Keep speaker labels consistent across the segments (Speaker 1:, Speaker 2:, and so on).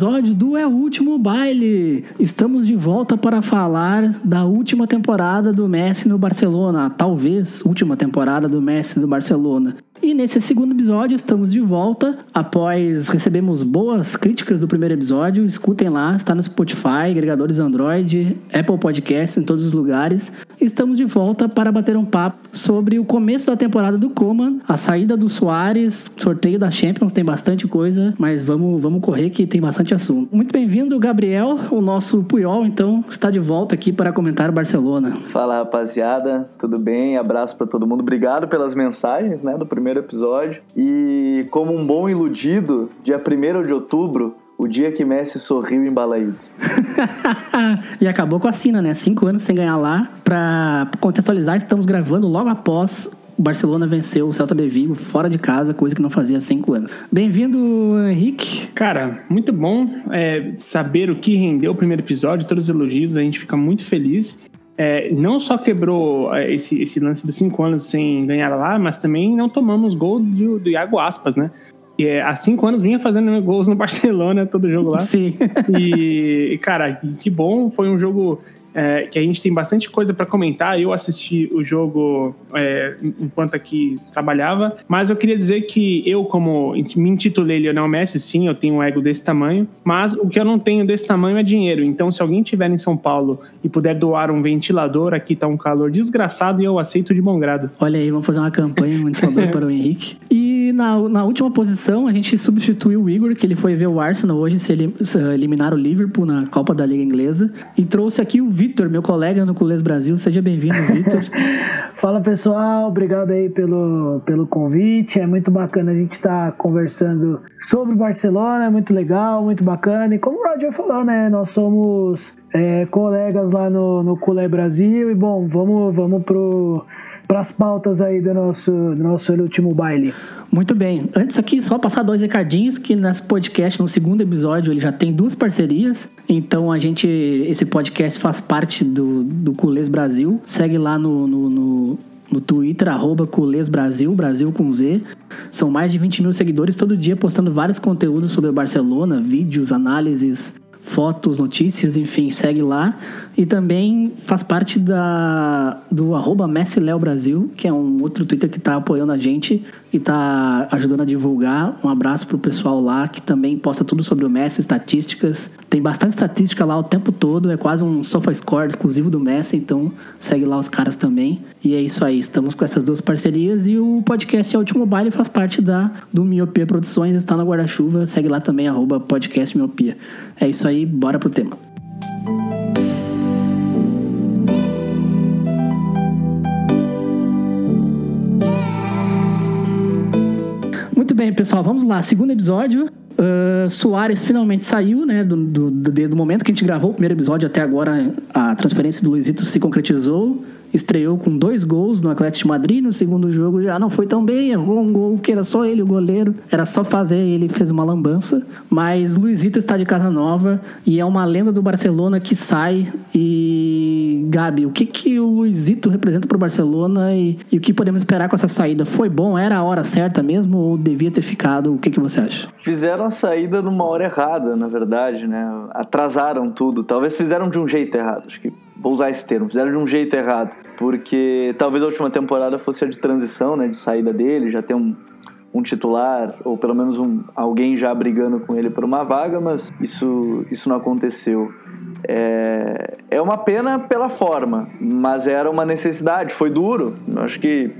Speaker 1: episódio do É o Último Baile. Estamos de volta para falar da última temporada do Messi no Barcelona, talvez última temporada do Messi no Barcelona. E nesse segundo episódio estamos de volta após recebemos boas críticas do primeiro episódio. Escutem lá, está no Spotify, agregadores Android, Apple Podcasts, em todos os lugares. Estamos de volta para bater um papo sobre o começo da temporada do Coman, a saída do Soares, sorteio da Champions, tem bastante coisa, mas vamos, vamos correr que tem bastante assunto. Muito bem-vindo, Gabriel, o nosso Puyol, então, está de volta aqui para comentar Barcelona.
Speaker 2: Fala, rapaziada, tudo bem? Abraço para todo mundo. Obrigado pelas mensagens, né, do primeiro episódio. E como um bom iludido, dia 1 de outubro, o dia que Messi sorriu em Balaídos.
Speaker 1: e acabou com a Sina, né? Cinco anos sem ganhar lá. Pra contextualizar, estamos gravando logo após o Barcelona venceu o Celta de Vigo fora de casa, coisa que não fazia há cinco anos. Bem-vindo, Henrique.
Speaker 3: Cara, muito bom é, saber o que rendeu o primeiro episódio, todos os elogios, a gente fica muito feliz. É, não só quebrou é, esse, esse lance dos cinco anos sem ganhar lá, mas também não tomamos gol do, do Iago Aspas, né? E, é, há cinco anos vinha fazendo gols no Barcelona, todo jogo lá.
Speaker 1: Sim.
Speaker 3: e, cara, que bom. Foi um jogo é, que a gente tem bastante coisa para comentar. Eu assisti o jogo é, enquanto aqui trabalhava, mas eu queria dizer que eu, como me intitulei Lionel Messi, sim, eu tenho um ego desse tamanho, mas o que eu não tenho desse tamanho é dinheiro. Então, se alguém tiver em São Paulo e puder doar um ventilador, aqui tá um calor desgraçado e eu aceito de bom grado.
Speaker 1: Olha aí, vamos fazer uma campanha, um ventilador para o Henrique. E na, na última posição, a gente substituiu o Igor, que ele foi ver o Arsenal hoje se, se eliminar o Liverpool na Copa da Liga Inglesa, e trouxe aqui o Vitor, meu colega no Culês Brasil. Seja bem-vindo, Vitor.
Speaker 4: Fala pessoal, obrigado aí pelo, pelo convite. É muito bacana a gente estar tá conversando sobre o Barcelona, é muito legal, muito bacana. E como o Roger falou, né? Nós somos é, colegas lá no, no Culé Brasil. E bom, vamos, vamos pro para as pautas aí do nosso, do nosso último baile.
Speaker 1: Muito bem. Antes aqui, só passar dois recadinhos, que nesse podcast, no segundo episódio, ele já tem duas parcerias. Então a gente, esse podcast faz parte do, do Culês Brasil. Segue lá no, no, no no Twitter, arroba Brasil, Brasil com Z. São mais de 20 mil seguidores todo dia postando vários conteúdos sobre o Barcelona, vídeos, análises, fotos, notícias, enfim, segue lá. E também faz parte da, do arroba Brasil, que é um outro Twitter que está apoiando a gente e está ajudando a divulgar. Um abraço pro pessoal lá, que também posta tudo sobre o Messi, estatísticas. Tem bastante estatística lá o tempo todo, é quase um sofa score exclusivo do Messi, então segue lá os caras também. E é isso aí, estamos com essas duas parcerias e o podcast É Último Baile faz parte da do Miopia Produções, está na guarda-chuva, segue lá também, arroba podcast Miopia. É isso aí, bora pro tema. Bem, pessoal, vamos lá. Segundo episódio. Uh, Soares finalmente saiu, né? Do, do, do, do momento que a gente gravou o primeiro episódio até agora, a transferência do Luizito se concretizou estreou com dois gols no Atlético de Madrid. No segundo jogo já não foi tão bem, errou um gol que era só ele, o goleiro. Era só fazer ele fez uma lambança. Mas Luizito está de casa nova e é uma lenda do Barcelona que sai. E Gabi, o que, que o Luizito representa para o Barcelona e, e, o que podemos esperar com essa saída? Foi bom? Era a hora certa mesmo ou devia ter ficado? O que, que você acha?
Speaker 2: Fizeram a saída numa hora errada, na verdade, né? Atrasaram tudo. Talvez fizeram de um jeito errado. Acho que vou usar esse termo, fizeram de um jeito errado, porque talvez a última temporada fosse a de transição, né, de saída dele, já ter um, um titular ou pelo menos um, alguém já brigando com ele por uma vaga, mas isso, isso não aconteceu. É, é uma pena pela forma, mas era uma necessidade, foi duro. Eu acho que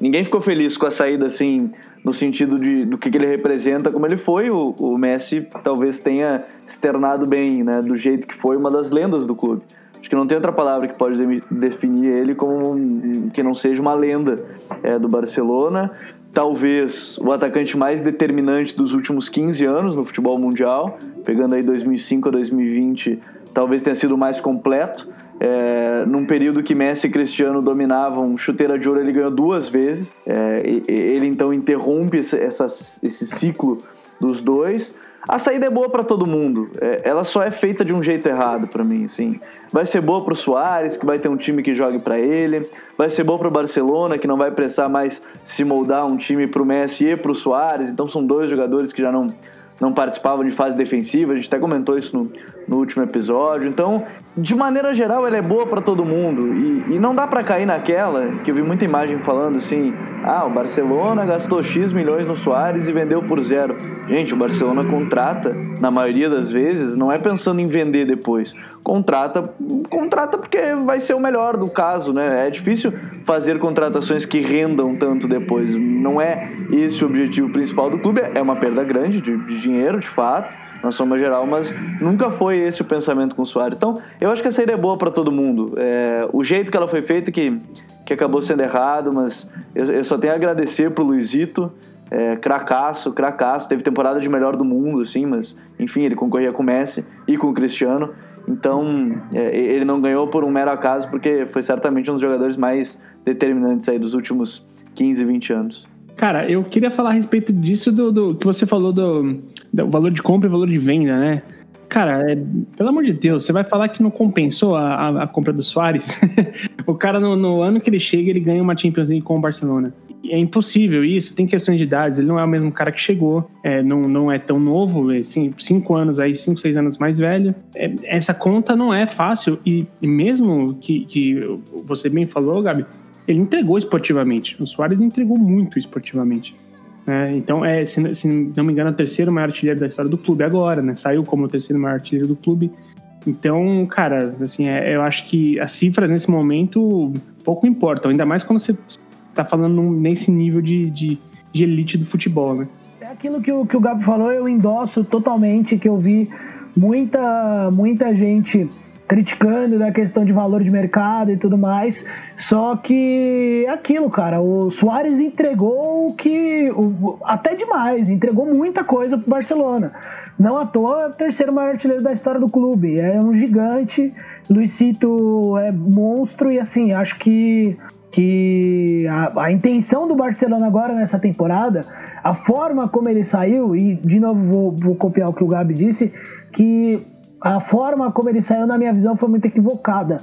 Speaker 2: ninguém ficou feliz com a saída assim, no sentido de, do que, que ele representa, como ele foi. O, o Messi talvez tenha externado bem, né, do jeito que foi, uma das lendas do clube. Acho que não tem outra palavra que pode definir ele como um, que não seja uma lenda é, do Barcelona. Talvez o atacante mais determinante dos últimos 15 anos no futebol mundial, pegando aí 2005 a 2020, talvez tenha sido o mais completo. É, num período que Messi e Cristiano dominavam chuteira de ouro, ele ganhou duas vezes. É, ele então interrompe esse, esse ciclo dos dois. a saída é boa para todo mundo. É, ela só é feita de um jeito errado para mim, assim. Vai ser boa pro Soares, que vai ter um time que jogue para ele. Vai ser boa pro Barcelona, que não vai precisar mais se moldar um time pro Messi e pro Soares. Então são dois jogadores que já não não participavam de fase defensiva, a gente até comentou isso no, no último episódio. Então, de maneira geral, ela é boa para todo mundo. E, e não dá para cair naquela que eu vi muita imagem falando assim: ah, o Barcelona gastou X milhões no Soares e vendeu por zero. Gente, o Barcelona contrata, na maioria das vezes, não é pensando em vender depois. Contrata, contrata porque vai ser o melhor do caso, né? É difícil fazer contratações que rendam tanto depois. Não é esse o objetivo principal do clube. É uma perda grande de, de dinheiro, de fato, na soma geral, mas nunca foi esse o pensamento com o Soares. Então, eu acho que essa ideia é boa para todo mundo. É, o jeito que ela foi feita que, que acabou sendo errado, mas eu, eu só tenho a agradecer pro Luizito. É, cracaço, cracaço, teve temporada de melhor do mundo, assim, mas enfim, ele concorria com o Messi e com o Cristiano. Então, é, ele não ganhou por um mero acaso, porque foi certamente um dos jogadores mais determinantes aí dos últimos 15, 20 anos.
Speaker 3: Cara, eu queria falar a respeito disso do, do que você falou do, do, valor de compra e valor de venda, né? Cara, é, pelo amor de Deus, você vai falar que não compensou a, a, a compra do Soares? o cara, no, no, ano que ele chega, ele ganha uma Champions League com o Barcelona. É impossível isso, tem questões de idades, ele não é o mesmo cara que chegou, é, não, não é tão novo, é cinco, cinco anos aí, cinco, seis anos mais velho. É, essa conta não é fácil e, e mesmo que, que você bem falou, Gabi, ele entregou esportivamente. O Soares entregou muito esportivamente. Né? Então, é, se, se, não me engano, é o terceiro maior artilheiro da história do clube agora, né? Saiu como o terceiro maior artilheiro do clube. Então, cara, assim, é, eu acho que as cifras nesse momento pouco importam, ainda mais quando você está falando nesse nível de, de, de, elite do futebol, né?
Speaker 4: É aquilo que o, que o Gabo falou, eu endosso totalmente, que eu vi muita, muita gente criticando da questão de valor de mercado e tudo mais. Só que é aquilo, cara, o Soares entregou o que. O, até demais, entregou muita coisa pro Barcelona. Não à toa é o terceiro maior artilheiro da história do clube. É um gigante. Luizito é monstro e assim, acho que, que a, a intenção do Barcelona agora nessa temporada, a forma como ele saiu, e de novo vou, vou copiar o que o Gabi disse, que a forma como ele saiu, na minha visão, foi muito equivocada.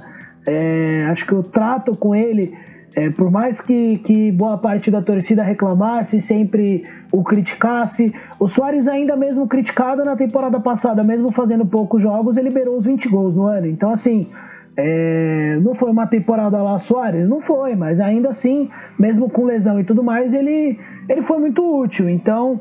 Speaker 4: É, acho que o trato com ele, é, por mais que, que boa parte da torcida reclamasse, sempre o criticasse, o Soares, ainda mesmo criticado na temporada passada, mesmo fazendo poucos jogos, ele liberou os 20 gols no ano. Então, assim, é, não foi uma temporada lá Soares? Não foi, mas ainda assim, mesmo com lesão e tudo mais, ele, ele foi muito útil. Então.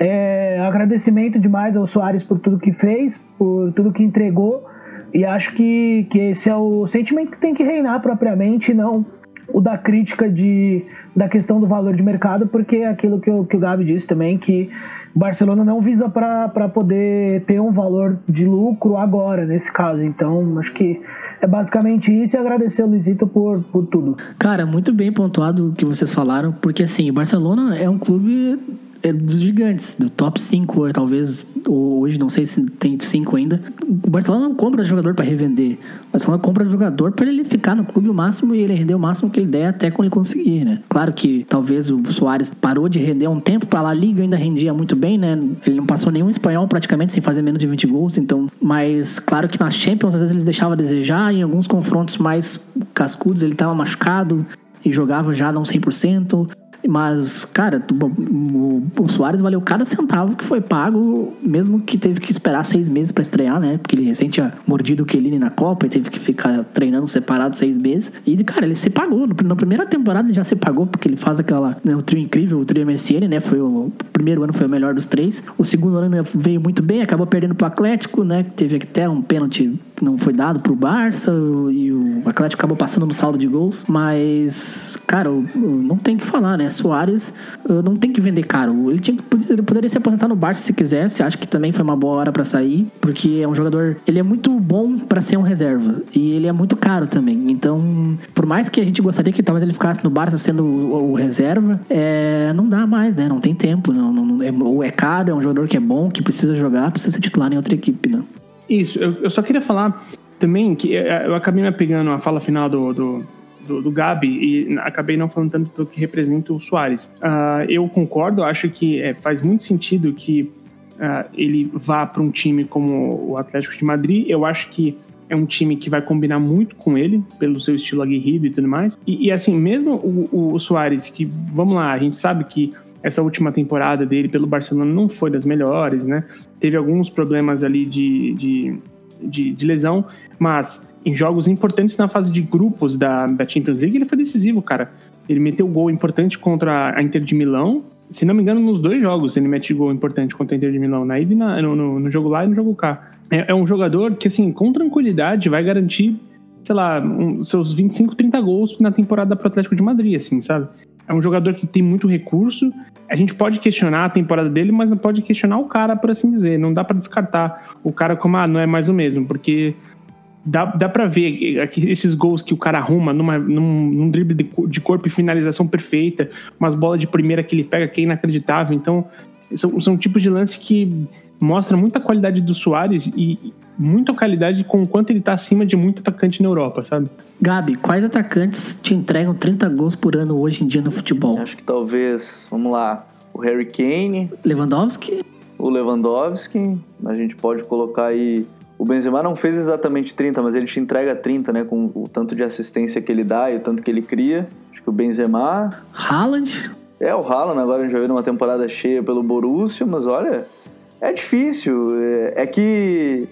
Speaker 4: É, agradecimento demais ao Soares por tudo que fez, por tudo que entregou. E acho que, que esse é o sentimento que tem que reinar propriamente, não o da crítica de, da questão do valor de mercado, porque é aquilo que, eu, que o Gabi disse também, que Barcelona não visa para poder ter um valor de lucro agora, nesse caso. Então, acho que é basicamente isso e agradecer ao Luizito por, por tudo.
Speaker 1: Cara, muito bem pontuado o que vocês falaram, porque assim, o Barcelona é um clube é dos gigantes, do top 5, talvez, hoje, não sei se tem 5 ainda. O Barcelona não compra jogador para revender. O Barcelona compra jogador para ele ficar no clube o máximo e ele render o máximo que ele der até quando ele conseguir, né? Claro que talvez o Soares parou de render um tempo, para lá Liga ainda rendia muito bem, né? Ele não passou nenhum espanhol praticamente sem fazer menos de 20 gols, então. Mas claro que na Champions às vezes ele deixava a desejar, em alguns confrontos mais cascudos ele estava machucado e jogava já não 100%. Mas, cara, o, o Soares valeu cada centavo que foi pago, mesmo que teve que esperar seis meses para estrear, né? Porque ele recente tinha mordido o Kelini na Copa e teve que ficar treinando separado seis meses. E, cara, ele se pagou. Na primeira temporada ele já se pagou, porque ele faz aquela. Né, o trio incrível, o trio MSN, né? Foi o, o, primeiro ano foi o melhor dos três. O segundo ano veio muito bem, acabou perdendo pro Atlético, né? Teve até um pênalti que não foi dado pro Barça e o Atlético acabou passando no saldo de gols. Mas, cara, não tem que falar, né? Soares não tem que vender caro. Ele, tinha ele poderia se aposentar no Barça se quisesse. Acho que também foi uma boa hora para sair, porque é um jogador. Ele é muito bom para ser um reserva e ele é muito caro também. Então, por mais que a gente gostaria que talvez ele ficasse no Barça sendo o, o reserva, é, não dá mais, né? Não tem tempo. Não, não, é, ou é caro, é um jogador que é bom, que precisa jogar, precisa ser titular em outra equipe, né?
Speaker 3: Isso, eu, eu só queria falar também que é, eu acabei me apegando à fala final do, do do, do Gabi e acabei não falando tanto do que representa o Soares. Uh, eu concordo, acho que é, faz muito sentido que uh, ele vá para um time como o Atlético de Madrid. Eu acho que é um time que vai combinar muito com ele, pelo seu estilo aguerrido e tudo mais. E, e assim, mesmo o, o Soares, que, vamos lá, a gente sabe que essa última temporada dele pelo Barcelona não foi das melhores, né? Teve alguns problemas ali de, de, de, de lesão, mas em jogos importantes na fase de grupos da, da Champions League ele foi decisivo, cara. Ele meteu gol importante contra a Inter de Milão. Se não me engano, nos dois jogos ele mete gol importante contra a Inter de Milão, na ida no, no, no jogo lá e no jogo cá. É, é, um jogador que, assim, com tranquilidade vai garantir, sei lá, um, seus 25, 30 gols na temporada pro Atlético de Madrid, assim, sabe? É um jogador que tem muito recurso. A gente pode questionar a temporada dele, mas não pode questionar o cara, por assim dizer. Não dá para descartar o cara como, ah, não é mais o mesmo, porque dá, dá pra ver esses gols que o cara arruma numa, num, num drible de, de, corpo e finalização perfeita, umas bolas de primeira que ele pega que é inacreditável. Então, são, são tipos de lance que mostra muita qualidade do Soares e muita qualidade com o quanto ele tá acima de muito atacante na Europa, sabe?
Speaker 1: Gabi, quais atacantes te entregam 30 gols por ano hoje em dia no futebol?
Speaker 2: Acho que talvez, vamos lá, o Harry Kane.
Speaker 1: Lewandowski?
Speaker 2: O Lewandowski. A gente pode colocar aí o Benzema não fez exatamente 30, mas ele te entrega 30, né? Com o tanto de assistência que ele dá e o tanto que ele cria. Acho que o Benzema.
Speaker 1: Haaland?
Speaker 2: É, o Haaland agora a gente já viu numa temporada cheia pelo Borussia, mas olha, é difícil. É, é que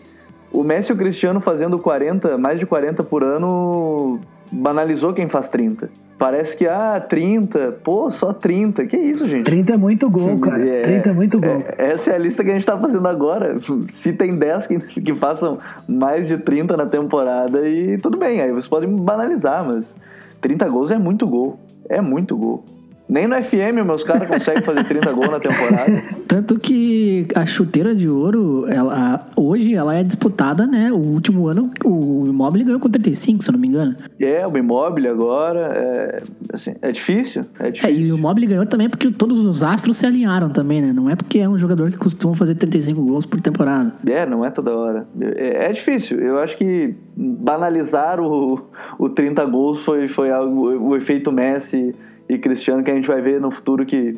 Speaker 2: o Messi e o Cristiano fazendo 40, mais de 40 por ano banalizou quem faz 30. Parece que, ah, 30, pô, só 30. Que isso, gente?
Speaker 4: 30 é muito gol, cara. É, 30 é muito gol.
Speaker 2: É, essa é a lista que a gente tá fazendo agora. Se tem 10 que, que façam mais de 30 na temporada, e tudo bem, aí você pode banalizar, mas 30 gols é muito gol. É muito gol. Nem no FM meus caras conseguem fazer 30 gols na temporada.
Speaker 1: Tanto que a chuteira de ouro, ela, hoje ela é disputada, né? O último ano o Immobile ganhou com 35, se eu não me engano.
Speaker 2: É, o Immobile agora, é, assim, é difícil, é difícil. É,
Speaker 1: e o Immobile ganhou também porque todos os astros se alinharam também, né? Não é porque é um jogador que costuma fazer 35 gols por temporada.
Speaker 2: É, não é toda hora. É, é difícil. Eu acho que banalizar o, o 30 gols foi, foi algo, o efeito Messi e Cristiano que a gente vai ver no futuro que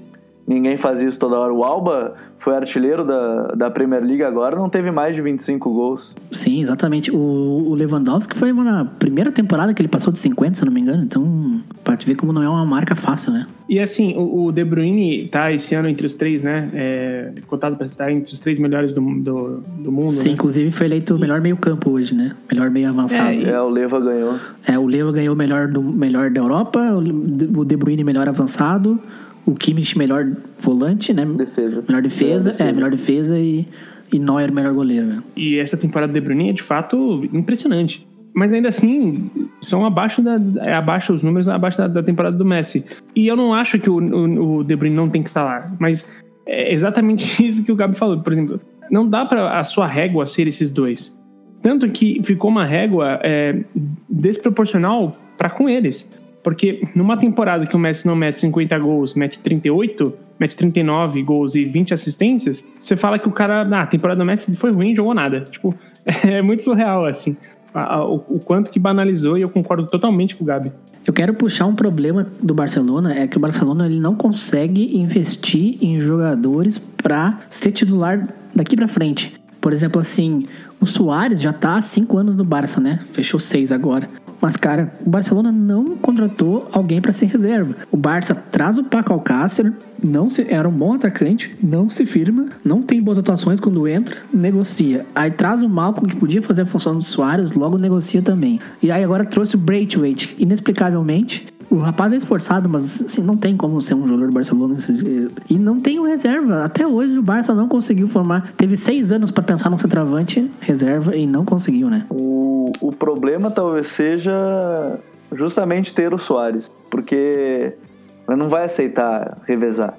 Speaker 2: ninguém faz isso toda hora. O Alba foi artilheiro da, da Premier League agora, não teve mais de 25 gols.
Speaker 1: Sim, exatamente. O, o Lewandowski foi na primeira temporada que ele passou de 50, se não me engano. Então, pode ver como não é uma marca fácil, né?
Speaker 3: E assim, o, o De Bruyne tá esse ano entre os três, né? É, cotado para estar entre os três melhores do, do, do mundo.
Speaker 1: Sim,
Speaker 3: né?
Speaker 1: inclusive foi eleito o melhor meio-campo hoje, né? Melhor meio avançado.
Speaker 2: É, é, o Leva ganhou.
Speaker 1: É, o Leva ganhou melhor, do, melhor da Europa, o De Bruyne melhor avançado o Kimmich melhor volante, né?
Speaker 2: Defesa.
Speaker 1: Melhor defesa, melhor defesa. é, melhor defesa e, e Neuer melhor goleiro. Né?
Speaker 3: E essa temporada de Bruyne é de fato impressionante. Mas ainda assim, são abaixo da. É abaixo, os números abaixo da, da temporada do Messi. E eu não acho que o, o, o De Bruyne não tem que estar lá. Mas é exatamente isso que o Gabi falou. Por exemplo, não dá para a sua régua ser esses dois. Tanto que ficou uma régua é, desproporcional para com eles. Porque numa temporada que o Messi não mete 50 gols, mete 38, mete 39 gols e 20 assistências, você fala que o cara, ah, a temporada do Messi foi ruim, jogou nada. Tipo, é muito surreal, assim. O, o quanto que banalizou e eu concordo totalmente com o Gabi.
Speaker 1: Eu quero puxar um problema do Barcelona, é que o Barcelona ele não consegue investir em jogadores para ser titular daqui para frente. Por exemplo, assim, o Soares já tá há cinco anos no Barça, né? Fechou seis agora. Mas, cara, o Barcelona não contratou alguém para ser reserva. O Barça traz o Paco Alcácer, não se, era um bom atacante, não se firma, não tem boas atuações quando entra, negocia. Aí traz o Malcolm que podia fazer a função do Soares, logo negocia também. E aí agora trouxe o Braithwaite, inexplicavelmente o rapaz é esforçado, mas assim, não tem como ser um jogador do Barcelona. E não tem o reserva. Até hoje o Barça não conseguiu formar. Teve seis anos para pensar no centroavante reserva e não conseguiu, né?
Speaker 2: O, o problema talvez seja justamente ter o Soares. Porque ele não vai aceitar revezar.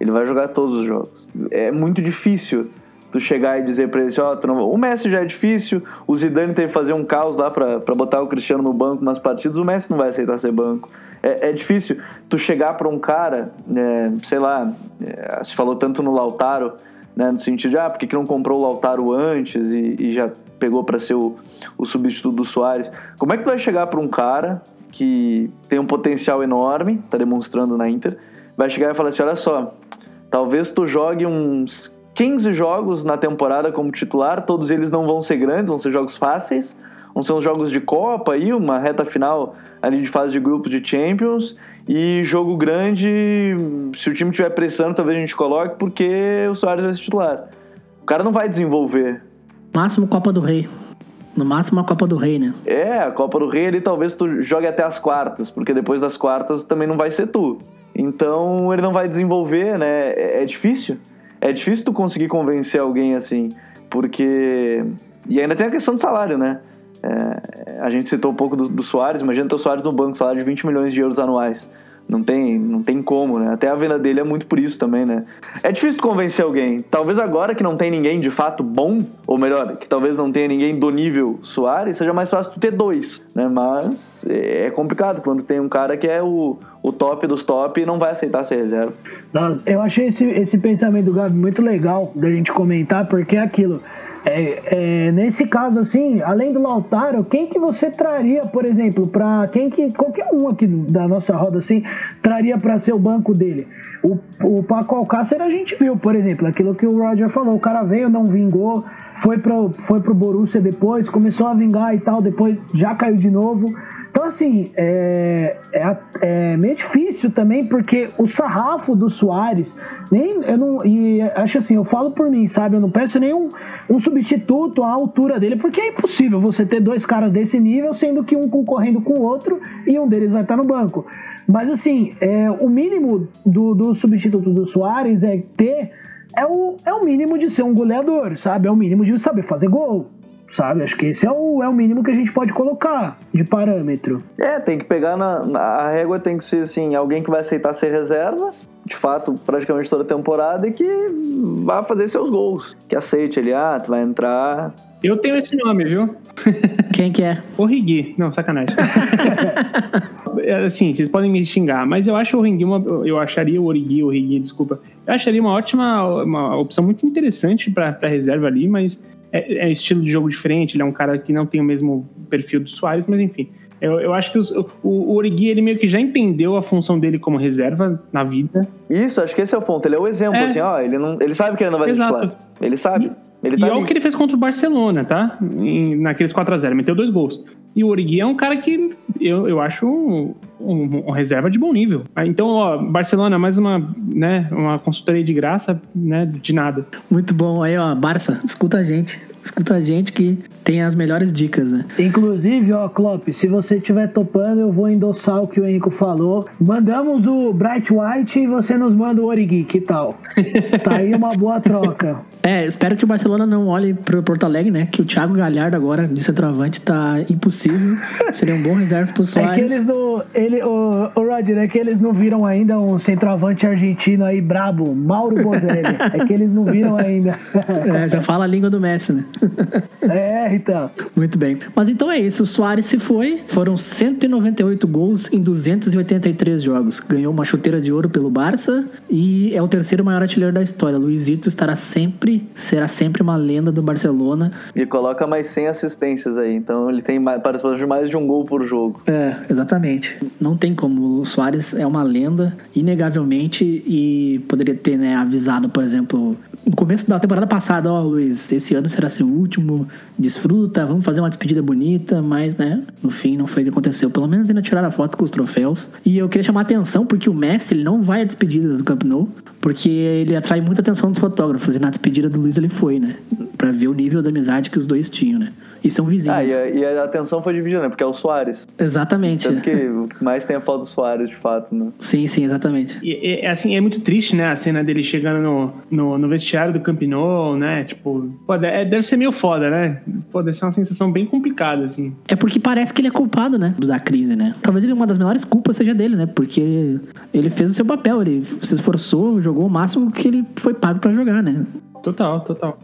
Speaker 2: Ele vai jogar todos os jogos. É muito difícil tu chegar e dizer pra ele assim, ó, oh, não... o Messi já é difícil, o Zidane teve que fazer um caos lá pra, pra botar o Cristiano no banco nas partidas, o Messi não vai aceitar ser banco. É, é difícil tu chegar pra um cara, é, sei lá, é, se falou tanto no Lautaro, né, no sentido de, ah, por que, que não comprou o Lautaro antes e, e já pegou para ser o, o substituto do Soares? Como é que tu vai chegar pra um cara que tem um potencial enorme, tá demonstrando na Inter, vai chegar e falar assim, olha só, talvez tu jogue uns 15 jogos na temporada como titular, todos eles não vão ser grandes, vão ser jogos fáceis, vão ser uns jogos de Copa aí, uma reta final ali de fase de grupos de Champions e jogo grande, se o time tiver pressando, talvez a gente coloque, porque o Soares vai ser titular. O cara não vai desenvolver.
Speaker 1: Máximo Copa do Rei. No máximo a Copa do Rei, né?
Speaker 2: É, a Copa do Rei ali talvez tu jogue até as quartas, porque depois das quartas também não vai ser tu. Então ele não vai desenvolver, né? É, é difícil. É difícil tu conseguir convencer alguém assim, porque. E ainda tem a questão do salário, né? É, a gente citou um pouco do, do Soares, imagina ter o Soares no banco, salário de 20 milhões de euros anuais. Não tem, não tem como, né? Até a venda dele é muito por isso também, né? É difícil convencer alguém. Talvez agora que não tem ninguém de fato bom, ou melhor, que talvez não tenha ninguém do nível Soares, seja mais fácil tu ter dois, né? Mas é complicado quando tem um cara que é o, o top dos top não vai aceitar ser reserva.
Speaker 4: Eu achei esse, esse pensamento do Gabi muito legal da gente comentar, porque é aquilo. É, é, nesse caso, assim, além do Lautaro, quem que você traria, por exemplo, para quem que qualquer um aqui da nossa roda, assim, traria para ser o banco dele? O, o Paco Alcácer a gente viu, por exemplo, aquilo que o Roger falou, o cara veio, não vingou, foi pro, foi pro Borussia depois, começou a vingar e tal, depois já caiu de novo. Então, assim, é, é, é, meio difícil também, porque o sarrafo do Soares, nem, eu não, e acho assim, eu falo por mim, sabe? Eu não peço nenhum um substituto à altura dele, porque é impossível você ter dois caras desse nível, sendo que um concorrendo com o outro e um deles vai estar no banco. Mas, assim, é, o mínimo do, do substituto do Soares é ter. É o, é o mínimo de ser um goleador, sabe? É o mínimo de saber fazer gol sabe? Acho que esse é o, é o mínimo que a gente pode colocar de parâmetro.
Speaker 2: É, tem que pegar na, na, A régua tem que ser assim: alguém que vai aceitar ser reserva, de fato, praticamente toda a temporada, e que vai fazer seus gols. Que aceite ele, ah, tu vai entrar.
Speaker 3: Eu tenho esse nome, viu?
Speaker 1: Quem que é?
Speaker 3: O Rigui. Não, sacanagem. assim, vocês podem me xingar, mas eu acho o Rigui uma, eu acharia o Origui, o Rigui, desculpa. Eu acharia uma ótima, uma opção muito interessante para reserva ali, mas é, é, estilo de jogo diferente, ele é um cara que não tem o mesmo perfil do Soares, mas enfim. Eu, eu acho que os, o, o Origui, ele meio que já entendeu a função dele como reserva na vida.
Speaker 2: Isso, acho que esse é o ponto. Ele é o exemplo, é. assim, ó, ele, não, ele sabe que ele não vai Exato. titular. Ele sabe. Ele
Speaker 3: e
Speaker 2: tá
Speaker 3: é o que ele fez contra o Barcelona, tá? Em, naqueles 4x0, meteu dois gols. E o Origui é um cara que eu, eu acho um, um, um, reserva de bom nível. Então, ó, Barcelona, mais uma, né, uma consultoria de graça, né, de nada.
Speaker 1: Muito bom. Aí, ó, Barça, escuta a gente escuta a gente que tem as melhores dicas, né?
Speaker 4: Inclusive, ó, Klopp, se você estiver topando, eu vou endossar o que o Henrico falou. Mandamos o Bright White e você nos manda o Origui, que tal? tá aí uma boa troca.
Speaker 1: É, espero que o Barcelona não olhe pro Porto Alegre, né? Que o Thiago Galhardo agora, de centroavante, tá impossível. Seria um bom reserva pro Soares.
Speaker 4: É que eles não... Ele, o, o Roger, é que eles não viram ainda um centroavante argentino aí brabo, Mauro Bozelli. é que eles não viram ainda.
Speaker 1: é, já fala a língua do Messi, né?
Speaker 4: é, então.
Speaker 1: Muito bem. Mas então é isso. O Soares se foi. Foram 198 gols em 283 jogos. Ganhou uma chuteira de ouro pelo Barça e é o terceiro maior artilheiro da história. Luizito estará sempre, será sempre uma lenda do Barcelona.
Speaker 2: E coloca mais 100 assistências aí. Então ele tem mais, participação de mais de um gol por jogo.
Speaker 1: É, exatamente. Não tem como. O Soares é uma lenda, inegavelmente, e poderia ter né, avisado, por exemplo, no começo da temporada passada, ó, Luiz, esse ano será seu último, desfruta, vamos fazer uma despedida bonita, mas, né, no fim não foi o que aconteceu. Pelo menos ainda tiraram a foto com os troféus. E eu queria chamar a atenção porque o Messi, ele não vai à despedida do Camp Nou, porque ele atrai muita atenção dos fotógrafos, e na despedida do Luiz ele foi, né, pra ver o nível da amizade que os dois tinham, né. E são vizinhos.
Speaker 2: Ah, e a, e a atenção foi dividida, né? Porque é o Soares.
Speaker 1: Exatamente.
Speaker 2: Tanto que mais tem a foto do Soares, de fato, né?
Speaker 1: Sim, sim, exatamente.
Speaker 3: E, é, assim, é muito triste, né? A cena dele chegando no, no, no vestiário do Camp Nou, né? Tipo, pô, é, deve ser meio foda, né? Pô, deve ser uma sensação bem complicada, assim.
Speaker 1: É porque parece que ele é culpado, né? Da crise, né? Talvez ele, uma das melhores culpas seja dele, né? Porque ele fez o seu papel, ele se esforçou, jogou o máximo que ele foi pago para jogar, né?
Speaker 3: Total, total.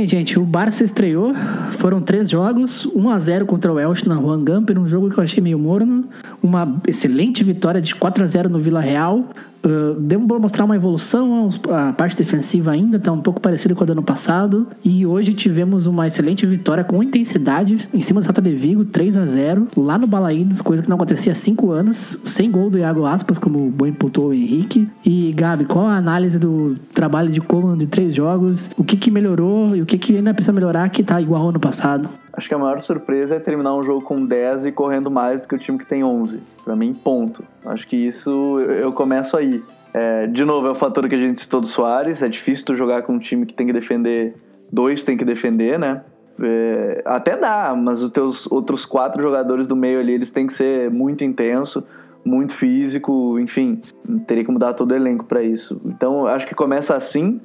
Speaker 1: Bem, gente. O Barça estreou. Foram três jogos. 1 a 0 contra o Elche na Juan Gamper. Um jogo que eu achei meio morno. Uma excelente vitória de 4 a 0 no Vila Real. Uh, deu mostrar uma evolução, a parte defensiva ainda está um pouco parecida com a do ano passado. E hoje tivemos uma excelente vitória com intensidade em cima do Celta de Vigo, 3 a 0 lá no Balaídos, coisa que não acontecia há 5 anos, sem gol do Iago Aspas, como bem imputou o Henrique. E Gabi, qual a análise do trabalho de comando de três jogos? O que, que melhorou e o que, que ainda precisa melhorar que está igual ao ano passado?
Speaker 2: Acho que a maior surpresa é terminar um jogo com 10 e correndo mais do que o time que tem 11. Para mim, ponto. Acho que isso eu começo aí. É, de novo, é o fator que a gente citou do Soares. É difícil tu jogar com um time que tem que defender dois, tem que defender, né? É, até dá, mas os teus outros quatro jogadores do meio ali, eles têm que ser muito intenso, muito físico, enfim, teria que mudar todo o elenco para isso. Então, acho que começa assim.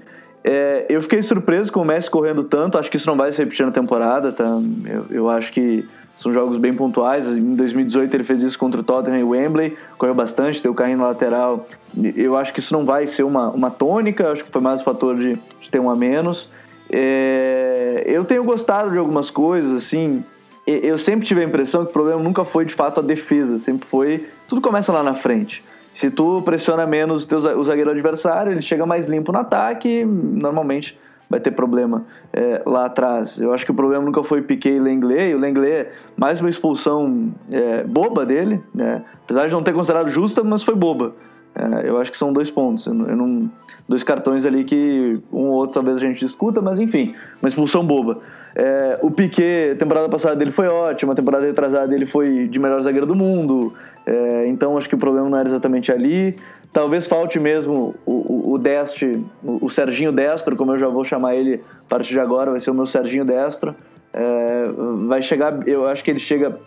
Speaker 2: É, eu fiquei surpreso com o Messi correndo tanto, acho que isso não vai se repetir na temporada, tá? Eu, eu acho que são jogos bem pontuais. Em 2018 ele fez isso contra o Tottenham e o Wembley, correu bastante, deu carrinho na lateral. Eu acho que isso não vai ser uma, uma tônica, acho que foi mais o fator de, de ter um a menos. É, eu tenho gostado de algumas coisas, assim. Eu sempre tive a impressão que o problema nunca foi de fato a defesa, sempre foi. Tudo começa lá na frente. Se tu pressiona menos o zagueiro adversário, ele chega mais limpo no ataque normalmente vai ter problema é, lá atrás. Eu acho que o problema nunca foi Piquet e Lenglet. E o Lenglet, mais uma expulsão é, boba dele, né? apesar de não ter considerado justa, mas foi boba. É, eu acho que são dois pontos. Eu eu não, dois cartões ali que um ou outro talvez a gente discuta, mas enfim, uma expulsão boba. É, o Piquet, a temporada passada dele foi ótima, a temporada retrasada dele foi de melhor zagueiro do mundo. É, então acho que o problema não era exatamente ali. Talvez falte mesmo o, o, o Deste, o, o, Serginho Destro, como eu já vou chamar ele a partir de agora, vai ser o meu Serginho Destro. É, vai chegar, eu acho que ele chega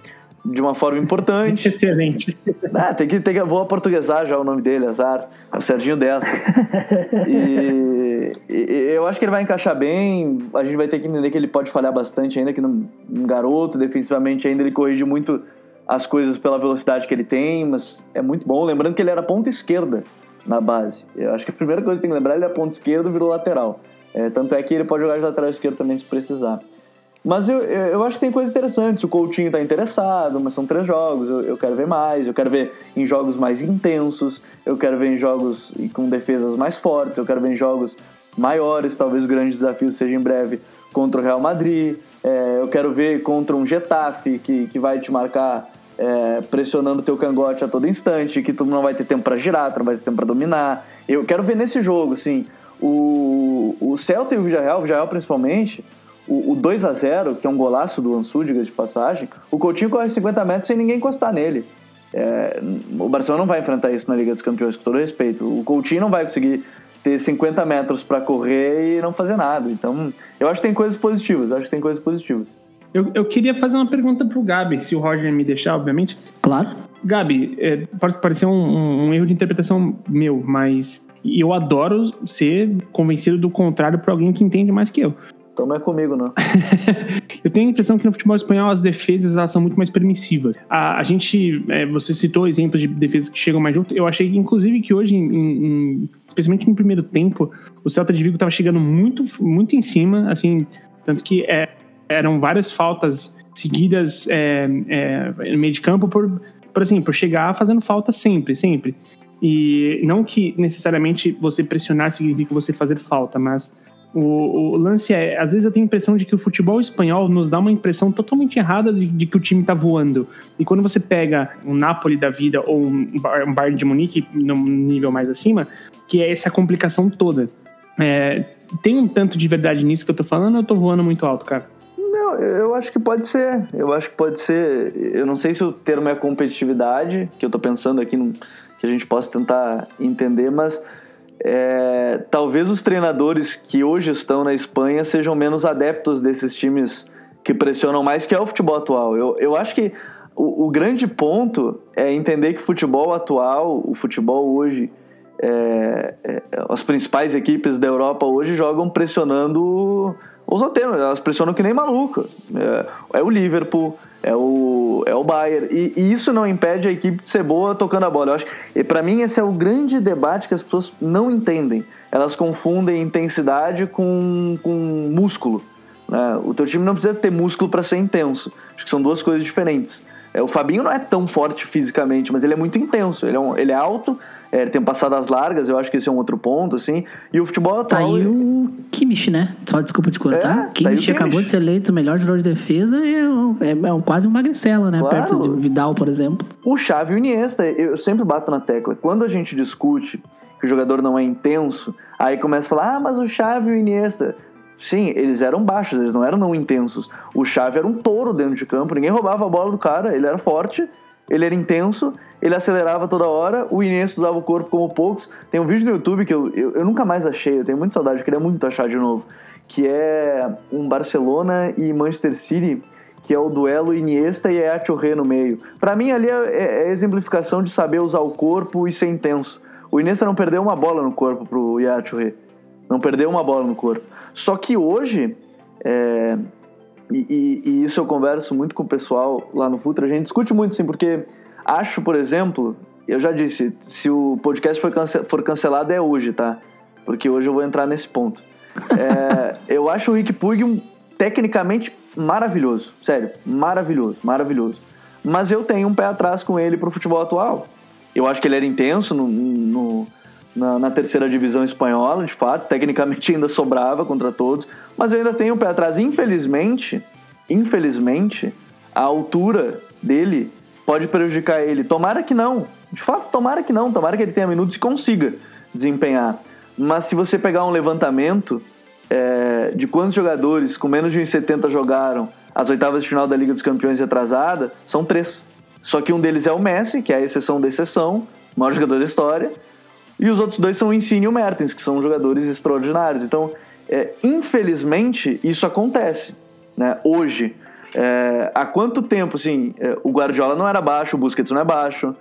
Speaker 2: de uma forma importante.
Speaker 3: Excelente.
Speaker 2: Ah, tem que, tem que, vou aportuguesar já o nome dele, azar. É o Serginho Destro. e, e, eu acho que ele vai encaixar bem. A gente vai ter que entender que ele pode falhar bastante ainda, que um garoto, defensivamente ainda ele corrige muito as coisas pela velocidade que ele tem, mas é muito bom. Lembrando que ele era ponta esquerda na base. Eu acho que a primeira coisa que tem que lembrar, ele é ponta esquerda virou lateral. É, tanto é que ele pode jogar de lateral esquerdo também se precisar. Mas eu, eu acho que tem coisas interessantes. O Coutinho está interessado, mas são três jogos. Eu, eu, quero ver mais. Eu quero ver em jogos mais intensos. Eu quero ver em jogos com defesas mais fortes. Eu quero ver em jogos maiores. Talvez o grande desafio seja em breve contra o Real Madrid. É, eu quero ver contra um Getafe que, que vai te marcar é, pressionando teu cangote a todo instante, que tu não vai ter tempo para girar, tu não vai ter tempo para dominar. Eu quero ver nesse jogo, assim, o, o Celta e o Villarreal, o Villarreal principalmente, o, o 2 a 0 que é um golaço do Ansu, diga de passagem, o Coutinho corre 50 metros sem ninguém encostar nele. É, o Barcelona não vai enfrentar isso na Liga dos Campeões, com todo respeito. O Coutinho não vai conseguir ter 50 metros para correr e não fazer nada. Então, eu acho que tem coisas positivas, acho que tem coisas positivas.
Speaker 3: Eu, eu queria fazer uma pergunta pro Gabi, se o Roger me deixar, obviamente.
Speaker 1: Claro.
Speaker 3: Gabi, é, pode parecer um, um, um, erro de interpretação meu, mas eu adoro ser convencido do contrário por alguém que entende mais que eu.
Speaker 2: Então não é comigo, não.
Speaker 3: eu tenho a impressão que no futebol espanhol as defesas elas são muito mais permissivas. A, a gente, é, você citou exemplos de defesas que chegam mais junto. Eu achei, inclusive, que hoje, em, em, especialmente no primeiro tempo, o Celta de Vigo estava chegando muito, muito em cima, assim, tanto que é, eram várias faltas seguidas é, é, no meio de campo por, por, assim, por chegar fazendo falta sempre, sempre. E não que necessariamente você pressionar significa você fazer falta, mas o, o, lance é, às vezes eu tenho a impressão de que o futebol espanhol nos dá uma impressão totalmente errada de, de que o time tá voando. E quando você pega um Napoli da vida ou um, um Bayern de Munique no nível mais acima, que é essa complicação toda. É, tem um tanto de verdade nisso que eu tô falando ou eu tô voando muito alto, cara?
Speaker 2: Não, eu acho que pode ser. Eu acho que pode ser. Eu não sei se o termo é competitividade, que eu tô pensando aqui, que a gente possa tentar entender, mas é, talvez os treinadores que hoje estão na Espanha sejam menos adeptos desses times que pressionam mais, que é o futebol atual. Eu, eu acho que o, o grande ponto é entender que o futebol atual, o futebol hoje, é, é, as principais equipes da Europa hoje jogam pressionando os outros, elas pressionam que nem maluca. É, é, o Liverpool, é o, é o Bayern. E, e, isso não impede a equipe de ser boa tocando a bola. Eu acho e para mim esse é o grande debate que as pessoas não entendem. Elas confundem intensidade com, com músculo. Né? O teu time não precisa ter músculo para ser intenso. Acho que são duas coisas diferentes. É, o Fabinho não é tão forte fisicamente, mas ele é muito intenso. Ele é, um, ele é alto, É, ele tem passado as largas, eu acho que esse é um outro ponto, assim. E o futebol
Speaker 1: Tá
Speaker 2: atual.
Speaker 1: aí o Kimmich, né? Só desculpa te cortar.
Speaker 2: É, tá aí o
Speaker 1: Kimmich acabou
Speaker 2: Kimmich.
Speaker 1: de ser eleito o melhor jogador de defesa e é, é- é quase um magricela, né?
Speaker 2: Claro.
Speaker 1: Perto de Vidal, por exemplo.
Speaker 2: O Xavi e o Iniesta, eu sempre bato na tecla. Quando a gente discute que o jogador não é intenso, aí começa a falar, ah, mas o Xavi e o Iniesta... Sim, eles eram baixos, eles não eram não intensos. O Xavi era um touro dentro de campo, ninguém roubava a bola do cara, ele era forte, ele era intenso, ele acelerava toda hora, o Iniesta usava o corpo como poucos. Tem um vídeo no YouTube que eu, eu, eu nunca mais achei, eu tenho muita saudade, eu queria muito achar de novo, que é um Barcelona e Manchester City, que é o duelo Iniesta e Touré no meio. Pra mim ali é, é, é exemplificação de saber usar o corpo e ser intenso. O Iniesta não perdeu uma bola no corpo pro Touré. Não perdeu uma bola no corpo. Só que hoje, é, e, e- e isso eu converso muito com o pessoal lá no Futra, a gente discute muito sim, porque acho, por exemplo, eu já disse, se o podcast for, cance- for cancelado é hoje, tá? Porque hoje eu vou entrar nesse ponto. É, eu acho o Rick Puig um, tecnicamente maravilhoso, sério, maravilhoso, maravilhoso. Mas eu tenho um pé atrás com ele pro futebol atual. Eu acho que ele era intenso no, no- na, na terceira divisão espanhola, de fato. Tecnicamente ainda sobrava contra todos. Mas eu ainda tenho um pé atrás. Infelizmente, infelizmente, a altura dele pode prejudicar ele. Tomara que não. De fato, tomara que não. Tomara que ele tenha minutos e consiga desempenhar. Mas se você pegar um levantamento é, de quantos jogadores com menos de 1,70 jogaram as oitavas de final da Liga dos Campeões retrasada, são três. Só que um deles é o Messi, que é a exceção da exceção, o maior jogador da história, e os outros dois são o Insigne e o Mertens, que são jogadores extraordinários. Então, é, infelizmente, isso acontece. Né? Hoje, é, há quanto tempo, assim, é, o Guardiola não era baixo, o Busquets não é baixo,